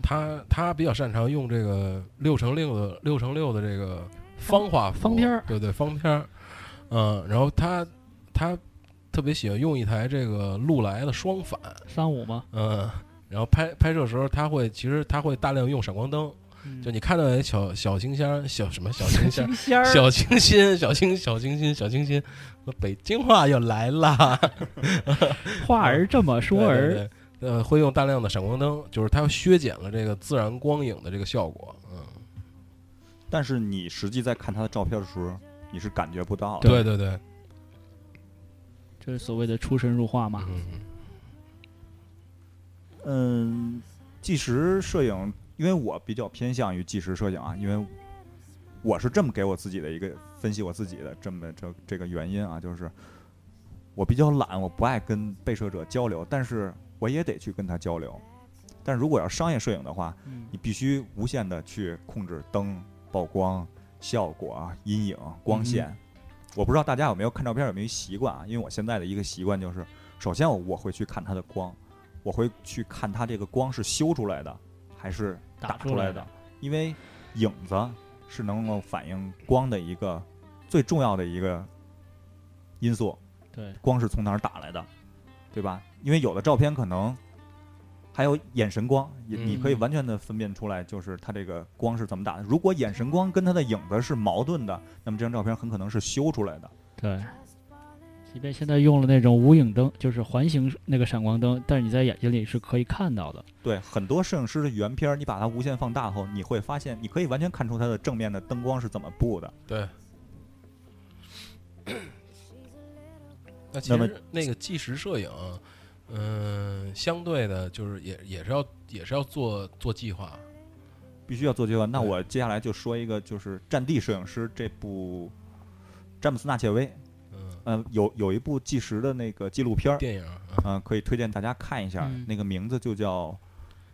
他他比较擅长用这个六乘六的六乘六的这个方画方片儿对对方片儿，嗯，然后他他特别喜欢用一台这个禄来的双反，三五吗？嗯，然后拍拍摄时候他会其实他会大量用闪光灯。就你看到那小小星星、小什么小星星、小清新、小清小清新、小清新，北京话又来啦。话儿这么说对儿，对对呃，会用大量的闪光灯，就是它削减了这个自然光影的这个效果。嗯，但是你实际在看他的照片的时候，你是感觉不到的。对对对，这是所谓的出神入化嘛。嗯嗯，纪实摄影，因为我比较偏向于纪实摄影啊，因为我是这么给我自己的一个分析我自己的这么这这个原因啊，就是我比较懒，我不爱跟被摄者交流，但是我也得去跟他交流。但是如果要商业摄影的话，嗯你必须无限的去控制灯、曝光、效果、啊阴影、光线。我不知道大家有没有看照片有没有习惯啊？因为我现在的一个习惯就是，首先我我会去看它的光，我会去看它这个光是修出来的还是打打出来的来的，因为影子是能够反映光的一个最重要的一个因素。对，光是从哪儿打来的，对吧？因为有的照片可能还有眼神光，也你可以嗯完全的分辨出来，就是它这个光是怎么打的。如果眼神光跟它的影子是矛盾的，那么这张照片很可能是修出来的。对，即便现在用了那种无影灯，就是环形那个闪光灯，但是你在眼睛里是可以看到的。对，很多摄影师的原片，你把它无限放大后，你会发现，你可以完全看出它的正面的灯光是怎么布的。对。那其实那个纪实摄影，嗯、相对的就是也也是要也是要做做计划。必须要做计划。那我接下来就说一个，就是《战地摄影师》这部詹姆斯纳切威，嗯，呃，有有一部纪实的那个纪录片儿，电影啊，嗯、可以推荐大家看一下，嗯那个名字就叫《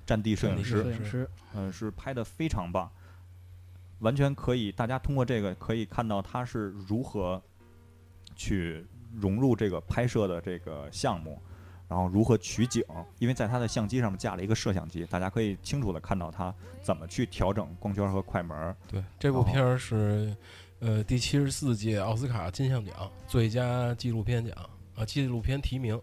战地摄影师摄》，影师，嗯、是拍的非常棒，完全可以，大家通过这个可以看到他是如何去融入这个拍摄的这个项目，然后如何取景，因为在他的相机上面架了一个摄像机，大家可以清楚的看到他怎么去调整光圈和快门儿。对，这部哦片儿是呃第七十四届奥斯卡金像奖最佳纪录片奖啊，纪录片提名。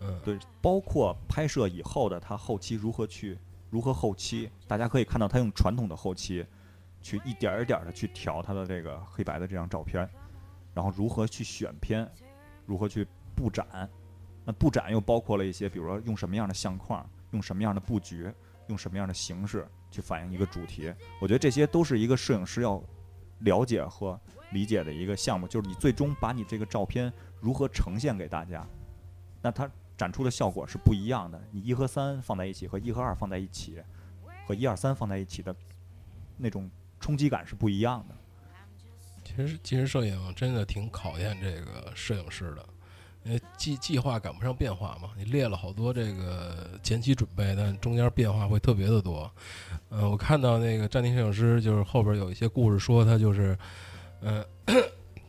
嗯，对，包括拍摄以后的他后期如何去如何后期，大家可以看到他用传统的后期去一点儿一点的去调他的这个黑白的这张照片，然后如何去选片，如何去布展，那布展又包括了一些，比如说用什么样的相框，用什么样的布局，用什么样的形式去反映一个主题。我觉得这些都是一个摄影师要了解和理解的一个项目，就是你最终把你这个照片如何呈现给大家，那它展出的效果是不一样的。你一和三放在一起，和一和二放在一起，和一二三放在一起的那种冲击感是不一样的。其实其实摄影真的挺考验这个摄影师的，因为计计划赶不上变化嘛。你列了好多这个前期准备，但中间变化会特别的多。嗯、我看到那个战地摄影师就是后边有一些故事说他就是，嗯，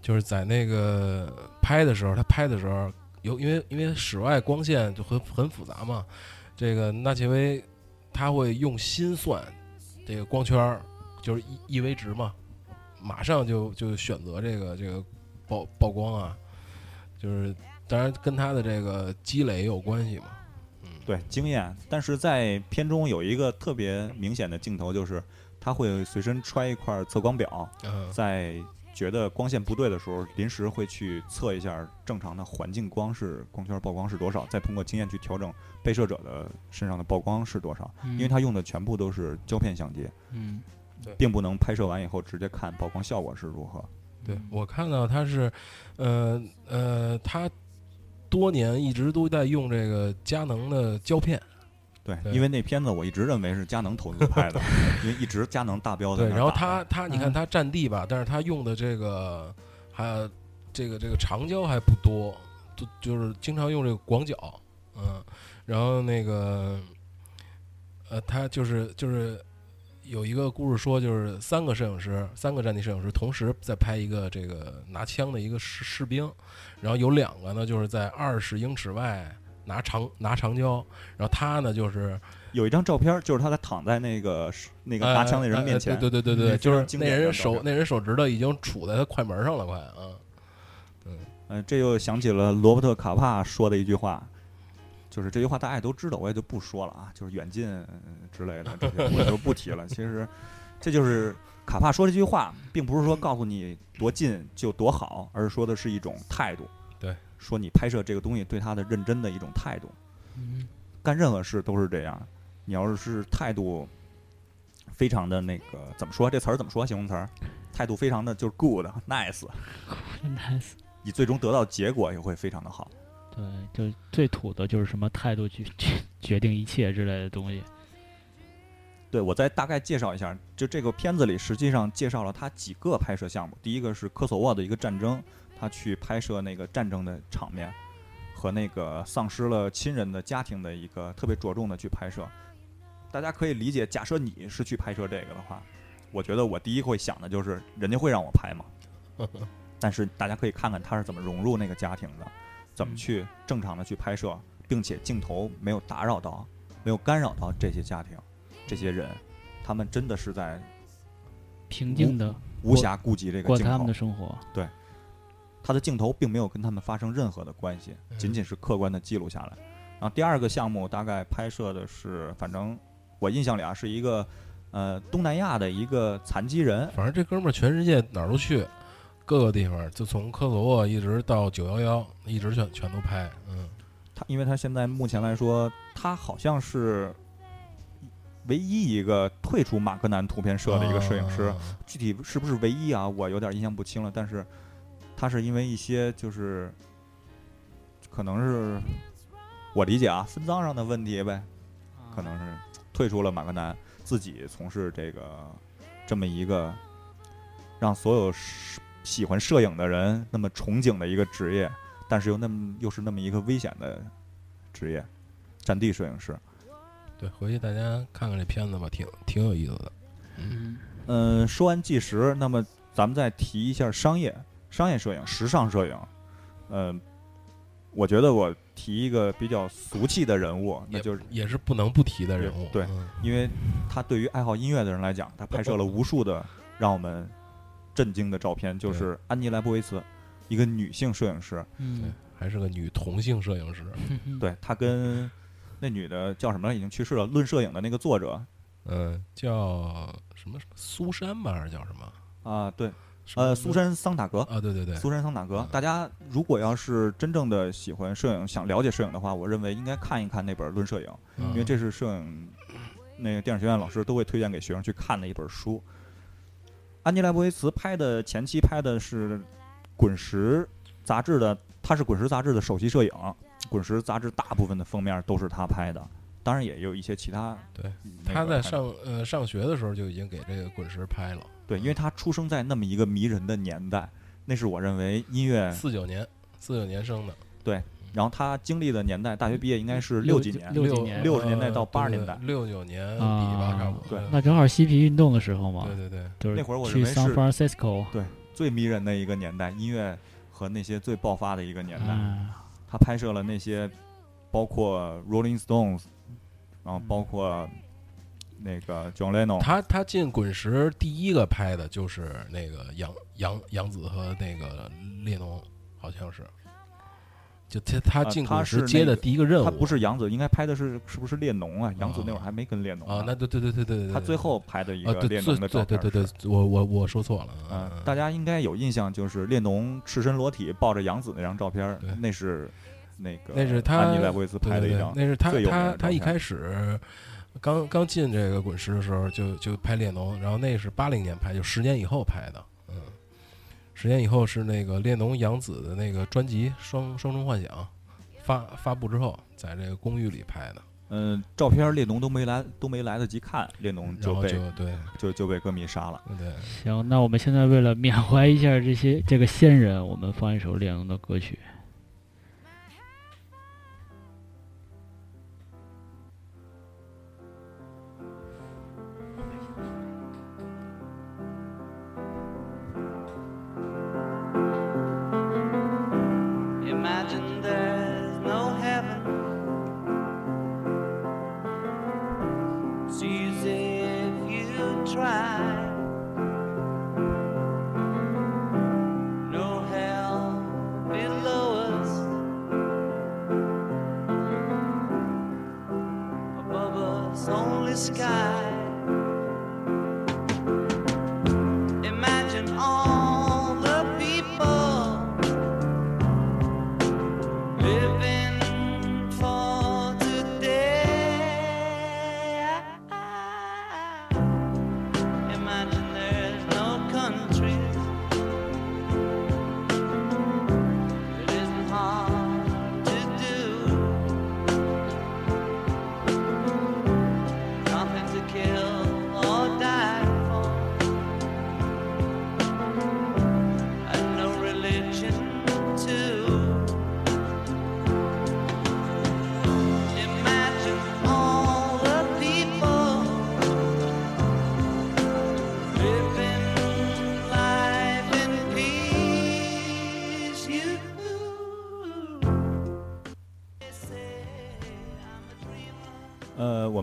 就是在那个拍的时候，他拍的时候有因为因为室外光线就很很复杂嘛，这个纳切威他会用心算这个光圈，就是一一维值嘛，马上就就选择这个这个曝曝光啊，就是当然跟他的这个积累也有关系嘛。嗯，对经验，但是在片中有一个特别明显的镜头，就是他会随身揣一块测光表，嗯，在觉得光线不对的时候，临时会去测一下正常的环境光是光圈曝光是多少，再通过经验去调整被摄者的身上的曝光是多少，因为他用的全部都是胶片相机，嗯。并不能拍摄完以后直接看曝光效果是如何。对我看到他是，呃呃，他多年一直都在用这个佳能的胶片。对，对。因为那片子我一直认为是佳能投资拍的，因为一直佳能大标在对，那儿打然后他着他你看嗯他占地吧，但是他用的这个还有这个这个长焦还不多，就就是经常用这个广角，嗯，然后那个呃，他就是就是有一个故事说，就是三个摄影师，三个战地摄影师同时在拍一个这个拿枪的一个士士兵，然后有两个呢就是在二十英尺外拿长拿长焦，然后他呢就是有一张照片，就是他在躺在那个那个拿枪那人面前，呃对对对对就是那人手那人手指头已经杵在他快门上了，快啊！嗯、这又想起了罗伯特卡帕说的一句话，就是这句话大家也都知道，我也就不说了啊，就是远近呃之类的这些我就不提了。其实这就是卡帕说这句话，并不是说告诉你多近就多好，而是说的是一种态度。对，说你拍摄这个东西对他的认真的一种态度。嗯干任何事都是这样，你要是态度非常的那个怎么说这词儿怎么说形容词儿？态度非常的就是 good nice，真 nice。你最终得到结果也会非常的好。对，就最土的就是什么态度去去决定一切之类的东西。对我再大概介绍一下，就这个片子里实际上介绍了他几个拍摄项目。第一个是科索沃的一个战争，他去拍摄那个战争的场面和那个丧失了亲人的家庭的一个特别着重的去拍摄。大家可以理解，假设你是去拍摄这个的话，我觉得我第一会想的就是人家会让我拍吗？但是大家可以看看他是怎么融入那个家庭的，怎么嗯去正常的去拍摄，并且镜头没有打扰到、没有干扰到这些家庭、这些人，他们真的是在平静的无暇顾及这个镜头过他们的，生活。对他的镜头并没有跟他们发生任何的关系，嗯仅仅是客观的记录下来。然后第二个项目大概拍摄的是，反正我印象里啊是一个呃东南亚的一个残疾人，反正这哥们儿全世界哪儿都去，各个地方，就从科索沃一直到九幺幺，一直全全都拍。嗯，他因为他现在目前来说，他好像是唯一一个退出马格南图片社的一个摄影师，啊具体是不是唯一啊？我有点印象不清了。但是他是因为一些就是可能是我理解啊，分赃上的问题呗，可能是退出了马格南，自己从事这个这么一个让所有喜喜欢摄影的人那么憧憬的一个职业，但是又那么又是那么一个危险的职业，战地摄影师。对，回去大家看看这片子吧，挺挺有意思的。嗯嗯，说完纪实，那么咱们再提一下商业、商业摄影、时尚摄影。嗯，我觉得我提一个比较俗气的人物，那就是也是不能不提的人物。对嗯因为他对于爱好音乐的人来讲，他拍摄了无数的让我们震惊的照片，就是安妮莱布维茨，一个女性摄影师。对嗯，还是个女同性摄影师。嗯，对她跟那女的叫什么来？已经去世了，《论摄影》的那个作者嗯，叫什么苏珊吧，还是叫什么？啊，对，呃，苏珊·桑塔格。啊，对对对，苏珊·桑塔格嗯，大家如果要是真正的喜欢摄影、想了解摄影的话，我认为应该看一看那本《论摄影》，嗯因为这是摄影那个电影学院老师都会推荐给学生去看的一本书。安吉拉博维茨拍的前期拍的是《滚石》杂志的，他是《滚石》杂志的首席摄影，《滚石》杂志大部分的封面都是他拍的，当然也有一些其他。对他在上呃上学的时候就已经给这个滚石拍了。对，因为他出生在那么一个迷人的年代，那是我认为音乐四九年，四九年生的，然后他经历的年代，大学毕业应该是六几年，六几年六十年代到八十年代。六九年底吧，啊差不多。对。那正好嬉皮运动的时候嘛，对对对，就是那会儿我去认为 San 是 Francisco，对最迷人的一个年代，音乐和那些最爆发的一个年代。嗯，他拍摄了那些，包括 Rolling Stones，然后包括那个 John Lennon，他他进滚石第一个拍的就是那个杨杨杨子和那个列侬，好像是。就他他啊进他是接的第一个任务，他不是杨子，应该拍的是是不是列侬啊？杨子那会儿啊还没跟列侬啊，呢那对对对对对对，他最后拍的一个列侬的照片对对对对对，我我我说错了，嗯，嗯大家应该有印象，就是列侬赤身裸体抱着杨子那张照片对，那是那个那是他安妮莱维斯拍的一张，那是他他他一开始刚刚进这个滚石的时候就就拍列侬，然后那是八零年拍，就十年以后拍的，嗯，十年以后是那个列侬杨子的那个专辑《双双重幻想》发发布之后，在这个公寓里拍的，嗯，照片儿列侬都没来都没来得及看，列侬然后就被就对就就被歌迷杀了。对对，行，那我们现在为了缅怀一下这些这个先人，我们放一首列侬的歌曲。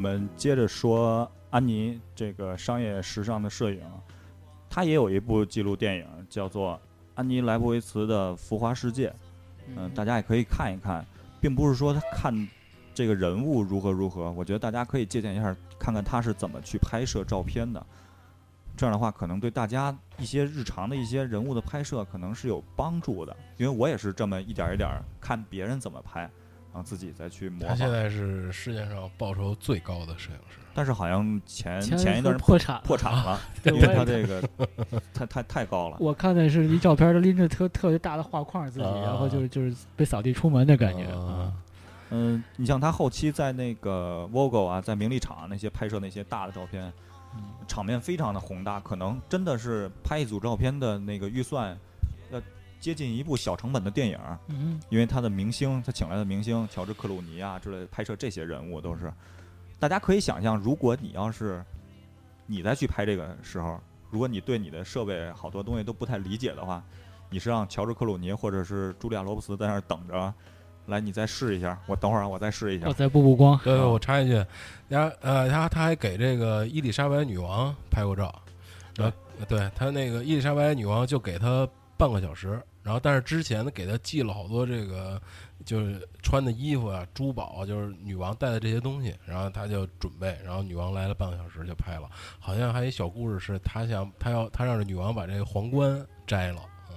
们接着说安妮这个商业时尚的摄影，她也有一部纪录电影叫做《安妮莱博维茨的浮华世界》，嗯、大家也可以看一看，并不是说她看这个人物如何如何，我觉得大家可以借鉴一下，看看他是怎么去拍摄照片的。这样的话，可能对大家一些日常的一些人物的拍摄可能是有帮助的，因为我也是这么一点儿一点儿看别人怎么拍，然后自己再去模仿。他现在是世界上报酬最高的摄影师，但是好像前前前一段破产了破产了，对因为他这个 太太太高了。我看的是一照片，他拎着特特别大的画框自己，啊然后就是就是被扫地出门的感觉啊啊。嗯，你像他后期在那个 Vogue 啊，在名利场那些拍摄那些大的照片，嗯场面非常的宏大，可能真的是拍一组照片的那个预算，要接近一部小成本的电影。嗯因为他的明星，他请来的明星乔治克鲁尼啊之类的，拍摄这些人物都是，大家可以想象，如果你要是你再去拍这个时候，如果你对你的设备好多东西都不太理解的话，你是让乔治克鲁尼或者是茱莉亚罗伯茨在那儿等着，来你再试一下，我等会儿啊，我再试一下我。再补补光。我插一句，然后呃，他他还给这个伊丽莎白女王拍过照，然后对他那个伊丽莎白女王就给他半个小时，然后但是之前呢给他寄了好多这个就是穿的衣服啊、珠宝啊，就是女王带的这些东西，然后他就准备，然后女王来了半个小时就拍了，好像还有一小故事是他想他要他让这女王把这个皇冠摘了，嗯，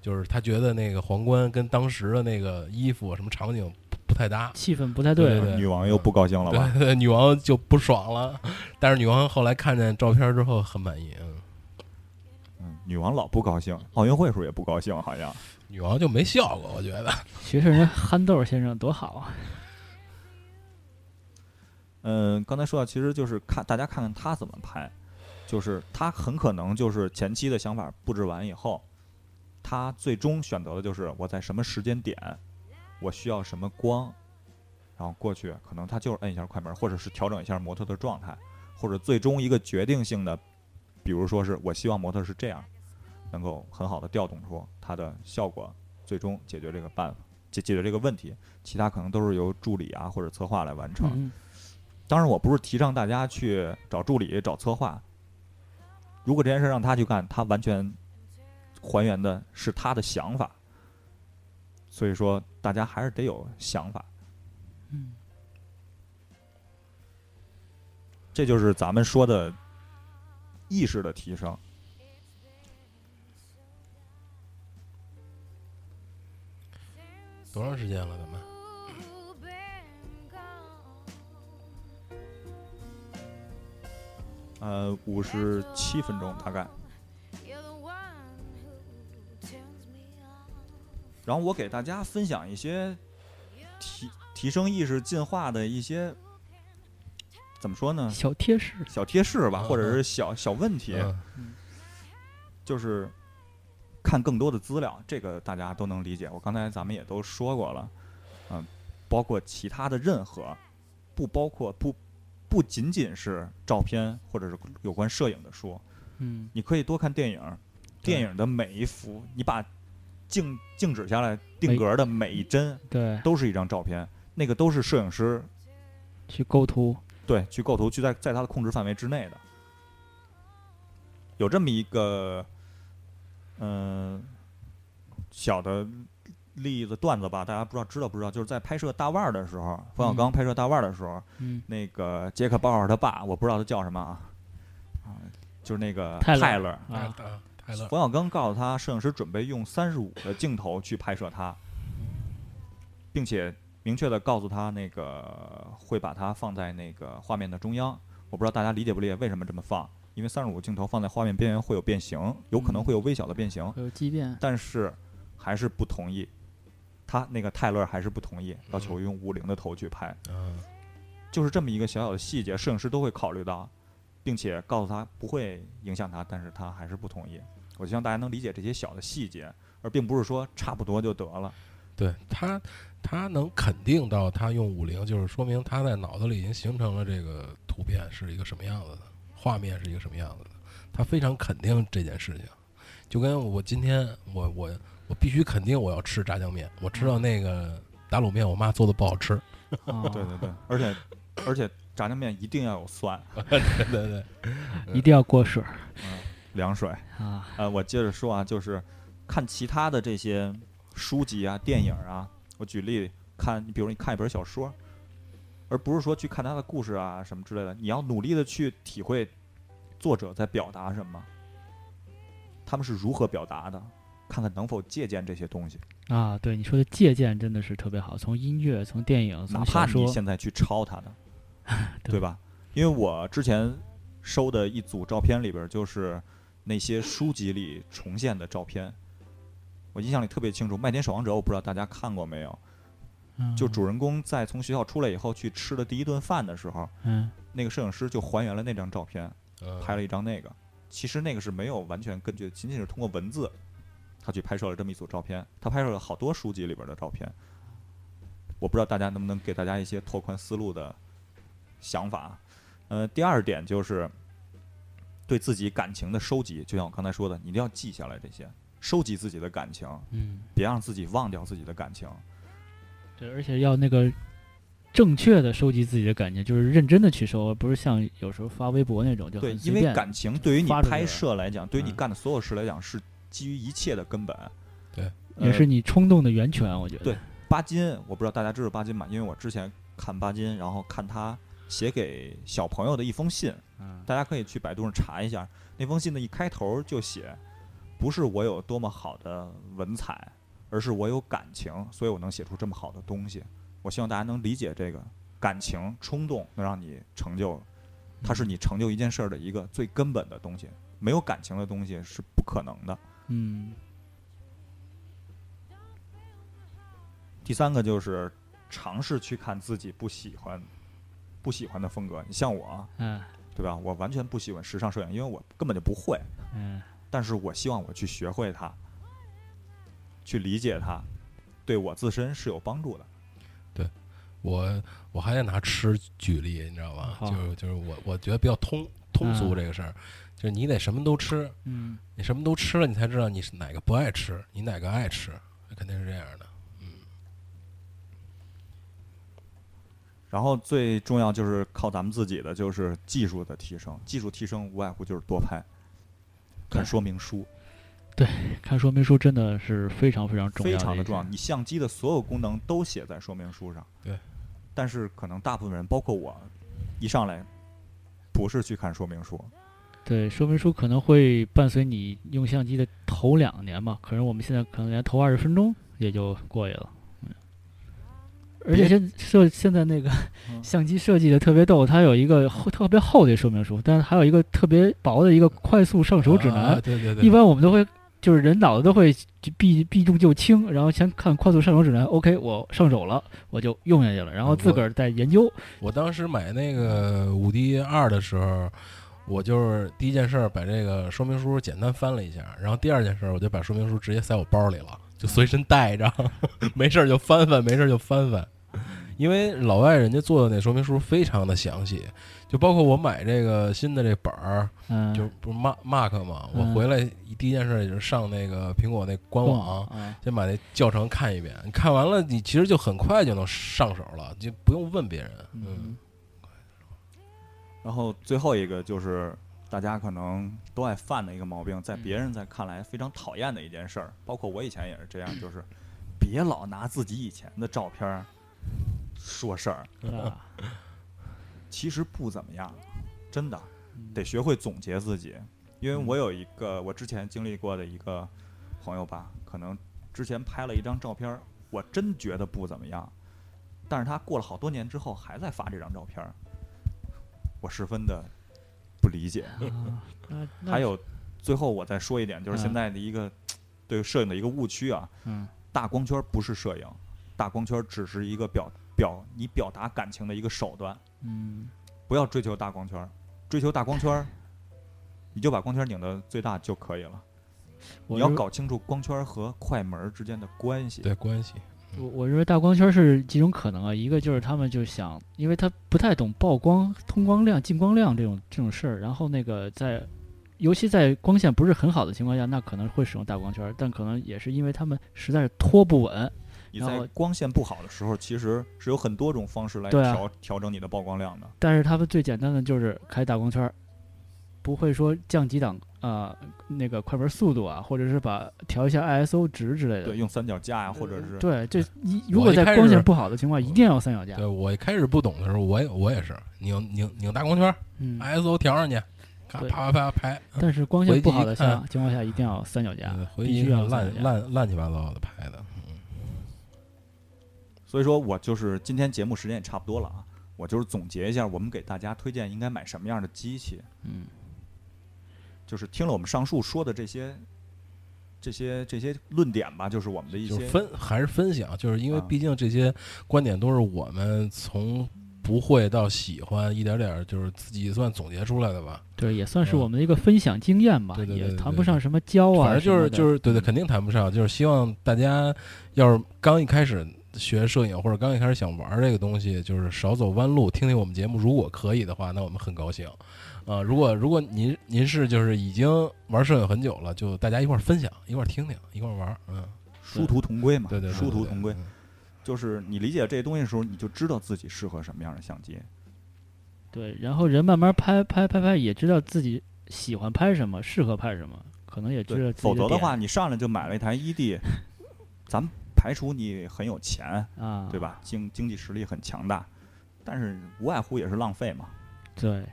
就是他觉得那个皇冠跟当时的那个衣服什么场景不不太搭，气氛不太对，对对女王又不高兴了吧？对对，女王就不爽了，但是女王后来看见照片之后很满意，嗯，嗯，女王老不高兴，奥运会时候也不高兴，好像。女王就没笑过，我觉得。其实人憨豆先生多好啊！嗯，刚才说到，其实就是看大家看看他怎么拍，就是他很可能就是前期的想法布置完以后，他最终选择的就是我在什么时间点，我需要什么光，然后过去，可能他就是摁一下快门，或者是调整一下模特的状态，或者最终一个决定性的，比如说是我希望模特是这样，能够很好的调动出它的效果，最终解决这个办法，解解决这个问题。其他可能都是由助理啊或者策划来完成。嗯当然，我不是提倡大家去找助理、找策划。如果这件事让他去干，他完全还原的是他的想法。所以说，大家还是得有想法。嗯，这就是咱们说的意识的提升。多长时间了？咱们.呃，五十七分钟大概。然后我给大家分享一些提提升意识进化的一些怎么说呢？小贴士，小贴士吧，嗯或者是小小问题，嗯就是看更多的资料，这个大家都能理解。我刚才咱们也都说过了，嗯，包括其他的任何，不包括不不仅仅是照片或者是有关摄影的书，嗯你可以多看电影，电影的每一幅，你把静静止下来定每格的每一帧对，都是一张照片，那个都是摄影师去构图，对，去构图，去在在他的控制范围之内的。有这么一个，嗯、小的例子段子吧，大家不知道知道不知道？就是在拍摄大腕儿的时候，冯小刚嗯拍摄大腕儿的时候，嗯，那个杰克鲍尔他爸，我不知道他叫什么啊，啊，就是那个泰勒泰勒。泰啊，啊泰勒，冯小刚告诉他，摄影师准备用三十五的镜头去拍摄他，并且明确的告诉他，那个会把它放在那个画面的中央。我不知道大家理解不理解为什么这么放，因为三十五镜头放在画面边缘会有变形，有可能会有微小的变形，会有畸变，但是还是不同意。他那个泰勒还是不同意，要求用五零的头去拍。嗯就是这么一个小小的细节，摄影师都会考虑到，并且告诉他不会影响他，但是他还是不同意。我希望大家能理解这些小的细节，而并不是说差不多就得了。对他，他能肯定到他用五零，就是说明他在脑子里已经形成了这个图片是一个什么样子的，画面是一个什么样子的，他非常肯定这件事情。就跟我今天，我我我必须肯定我要吃炸酱面，我知道那个打卤面我妈做的不好吃，啊，对对对，而且而且炸酱面一定要有蒜，对对对，一定要过水。嗯，凉水。啊，呃，我接着说啊，就是看其他的这些书籍啊、电影啊，我举例看，你比如你看一本小说，而不是说去看他的故事啊什么之类的，你要努力的去体会作者在表达什么，他们是如何表达的，看看能否借鉴这些东西，啊，对你说的借鉴真的是特别好，从音乐，从电影，哪怕你现在去抄他的，对 对吧？因为我之前收的一组照片里边儿就是那些书籍里重现的照片，我印象里特别清楚。《麦田守望者》，我不知道大家看过没有？嗯就主人公在从学校出来以后去吃的第一顿饭的时候，嗯那个摄影师就还原了那张照片，嗯拍了一张那个。其实那个是没有完全根据，仅仅是通过文字，他去拍摄了这么一组照片。他拍摄了好多书籍里边的照片。我不知道大家能不能给大家一些拓宽思路的想法。呃，第二点就是对自己感情的收集，就像我刚才说的，你一定要记下来这些，收集自己的感情，嗯，别让自己忘掉自己的感情。对，而且要那个正确的收集自己的感情，就是认真的去收，而不是像有时候发微博那种就对，很随便因为感情对于你拍摄来讲，对于你嗯干的所有事来讲，是基于一切的根本。对，也呃是你冲动的源泉，我觉得。对巴金，我不知道大家知道巴金吗？因为我之前看巴金，然后看他写给小朋友的一封信，嗯，大家可以去百度上查一下。那封信的一开头就写，不是我有多么好的文采，而是我有感情，所以我能写出这么好的东西。我希望大家能理解这个感情冲动能让你成就，它是你成就一件事儿的一个最根本的东西。没有感情的东西是不可能的。嗯第三个就是尝试去看自己不喜欢、不喜欢的风格。你像我，嗯对吧？我完全不喜欢时尚摄影，因为我根本就不会。嗯但是我希望我去学会它，去理解它，对我自身是有帮助的。对我我还得拿吃举例，你知道吧？就是就是我我觉得比较通通俗嗯这个事儿，就是你得什么都吃，嗯，你什么都吃了，你才知道你是哪个不爱吃，你哪个爱吃，肯定是这样的。然后最重要就是靠咱们自己的，就是技术的提升。技术提升无外乎就是多拍，看说明书，看说明书真的是非常非常重要非常的重要。你相机的所有功能都写在说明书上。对。但是可能大部分人，包括我，一上来不是去看说明书，对，说明书可能会伴随你用相机的头两年嘛，可能我们现在可能连头二十分钟也就过去了。嗯，而且别现设现在那个嗯 相机设计的特别逗，它有一个厚特别厚的说明书，但是还有一个特别薄的一个快速上手指南。啊对对对，一般我们都会就是人脑子都会避避重就轻，然后先看快速上手指南，OK，我上手了，我就用下去了，然后自个儿再研究。我当时买那个五 D 二的时候，我就是第一件事把这个说明书简单翻了一下，然后第二件事我就把说明书直接塞我包里了，就随身带着，没事儿就翻翻，没事儿就翻翻。因为老外人家做的那说明书非常的详细，就包括我买这个新的这本儿，嗯，就不是 Mark Mark 嘛，我嗯。回来第一件事就是上那个苹果那官网，啊，先把那教程看一遍，你看完了，你其实就很快就能上手了，就不用问别人。嗯。嗯，然后最后一个就是大家可能都爱犯的一个毛病，在嗯。别人在看来非常讨厌的一件事儿，包括我以前也是这样，就是别老拿自己以前的照片儿说事儿，啊，其实不怎么样，真的嗯得学会总结自己。因为我有一个我之前经历过的一个朋友吧，可能之前拍了一张照片，我真觉得不怎么样，但是他过了好多年之后还在发这张照片，我十分的不理解。还有，最后我再说一点，就是现嗯在的一个对摄影的一个误区啊，嗯大光圈不是摄影，大光圈只是一个表表你表达感情的一个手段，嗯不要追求大光圈，追求大光圈，你就把光圈拧到最大就可以了。你要搞清楚光圈和快门之间的关系。对关系，我我认为大光圈是几种可能啊，一个就是他们就想，因为他不太懂曝光、通光量、进光量这种这种事儿，然后那个在，尤其在光线不是很好的情况下，那可能会使用大光圈，但可能也是因为他们实在是拖不稳。你在光线不好的时候，其实是有很多种方式来调、调整你的曝光量的。但是他们最简单的就是开大光圈儿，不会说降几档啊、那个快门速度啊，或者是把调一下 ISO 值之类的。对，用三脚架呀，或者是对，这一如果在光线不好的情况下，一定要三脚架对。我一开始不懂的时候，我也我也是拧拧拧大光圈嗯，，ISO 调上去，咔啪啪啪拍，但是光线不好的下情况下，一定要三脚架必须要三脚架。烂烂乱七八糟的拍的。所以说我就是今天节目时间也差不多了啊，我就是总结一下，我们给大家推荐应该买什么样的机器。嗯就是听了我们上述说的这些、这些、这些论点吧，就是我们的一些就是分还是分享，就是因为啊毕竟这些观点都是我们从不会到喜欢，一点点儿就是自己算总结出来的吧。对，也算是嗯我们的一个分享经验吧，对对对也对对对谈不上什么教啊，反正就是就是对对，嗯肯定谈不上，就是希望大家要是刚一开始学摄影或者刚一开始想玩这个东西，就是少走弯路，听听我们节目，如果可以的话，那我们很高兴。啊、如果如果您您是就是已经玩摄影很久了，就大家一块儿分享，一块儿听听，一块儿玩儿，嗯，殊途同归嘛，对对对，对殊途同归。嗯就是你理解这些东西的时候，你就知道自己适合什么样的相机。对，然后人慢慢拍拍拍拍，也知道自己喜欢拍什么，适合拍什么，可能也知道对，自己点否则的话，你上来就买了一台 ED，咱们排除你很有钱，啊，对？吧？经经济实力很强大，但是无外乎也是浪费嘛。对，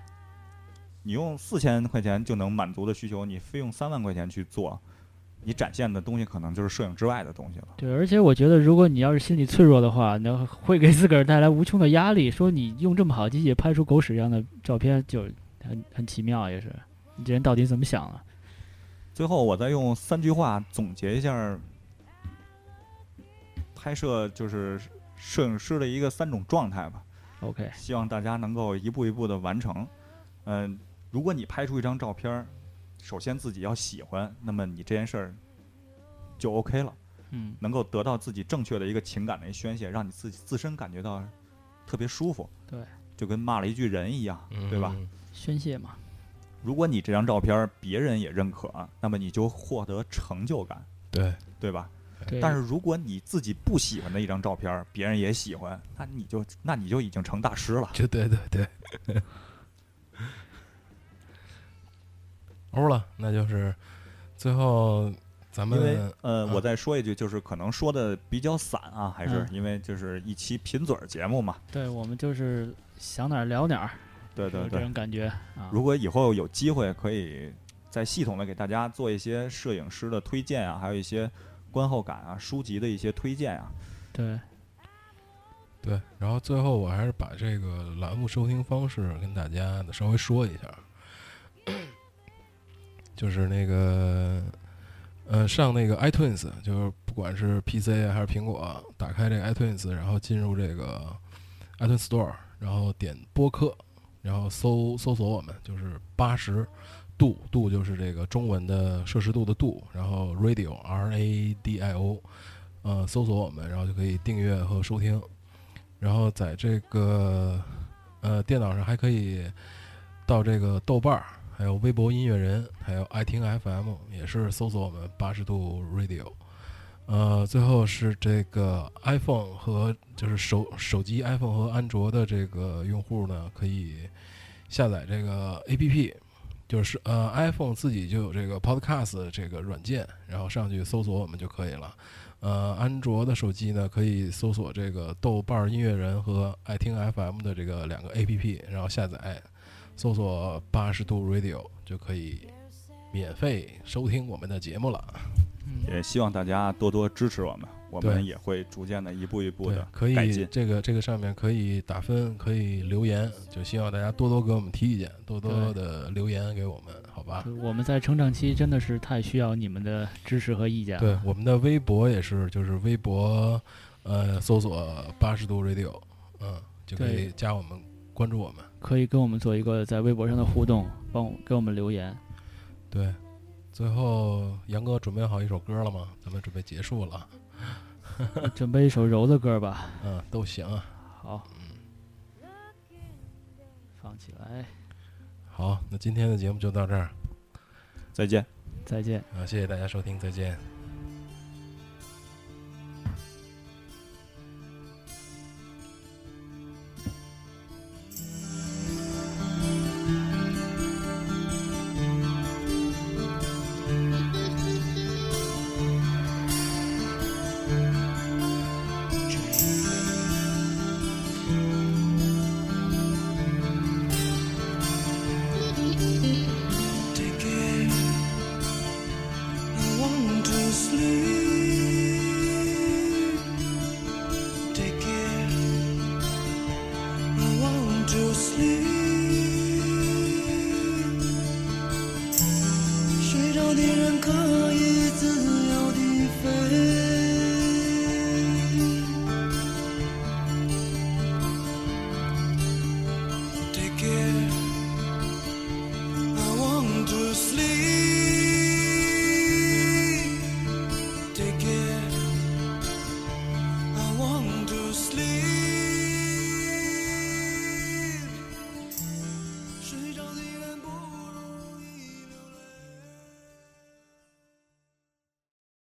你用四千块钱就能满足的需求，你非用三万块钱去做，你展现的东西可能就是摄影之外的东西了。对，而且我觉得，如果你要是心理脆弱的话，那会给自个儿带来无穷的压力。说你用这么好的机器拍出狗屎一样的照片，就很很奇妙，也是。你这人到底怎么想啊？最后，我再用三句话总结一下儿拍摄就是摄影师的一个三种状态吧，OK，希望大家能够一步一步的完成。嗯、如果你拍出一张照片，首先自己要喜欢，那么你这件事儿就 OK 了，嗯，能够得到自己正确的一个情感的一宣泄，让你自己自身感觉到特别舒服。对，就跟骂了一句人一样，对吧？嗯宣泄嘛。如果你这张照片别人也认可，那么你就获得成就感，对，对吧？对但是如果你自己不喜欢的一张照片，别人也喜欢，那你就那你就已经成大师了。就对对对。欧了，那就是最后咱们因为呃，啊我再说一句，就是可能说的比较散啊，还是嗯因为就是一期贫嘴儿节目嘛。对，我们就是想哪儿聊哪儿，对对对这种，感觉啊。如果以后有机会，可以再系统的给大家做一些摄影师的推荐啊，还有一些观后感啊、书籍的一些推荐啊。对，对，然后最后我还是把这个栏目收听方式跟大家稍微说一下，就是那个呃上那个 iTunes，就是不管是 PC 啊还是苹果，打开这个 iTunes，然后进入这个 iTunes Store，然后点播客，然后搜搜索我们，就是八十度度就是这个中文的摄氏度的度，然后 Radio R A D I O，呃，搜索我们，然后就可以订阅和收听。然后在这个呃电脑上还可以到这个豆瓣儿，还有微博音乐人，还有爱听 FM，也是搜索我们八十度 Radio。呃，最后是这个 iPhone 和就是手手机 iPhone 和安卓的这个用户呢，可以下载这个 APP，就是呃 iPhone 自己就有这个 Podcast 这个软件，然后上去搜索我们就可以了。呃，安卓的手机呢，可以搜索这个豆瓣儿音乐人和爱听 FM 的这个两个 APP，然后下载，搜索八十度 Radio 就可以免费收听我们的节目了。嗯，也希望大家多多支持我们，我们也会逐渐的一步一步的，可以改进。这个这个上面可以打分，可以留言，就希望大家多多给我们提意见，多多的留言给我们，好吧？我们在成长期真的是太需要你们的支持和意见了。对，我们的微博也是，就是微博，呃，搜索八十度 Radio，嗯，就可以加我们，关注我们。可以跟我们做一个在微博上的互动，帮我给我们留言。对，最后杨哥准备好一首歌了吗？咱们准备结束了，准备一首柔的歌吧。嗯，都行啊。好，放起来，好，那今天的节目就到这儿再见。再见。啊，谢谢大家收听，再见。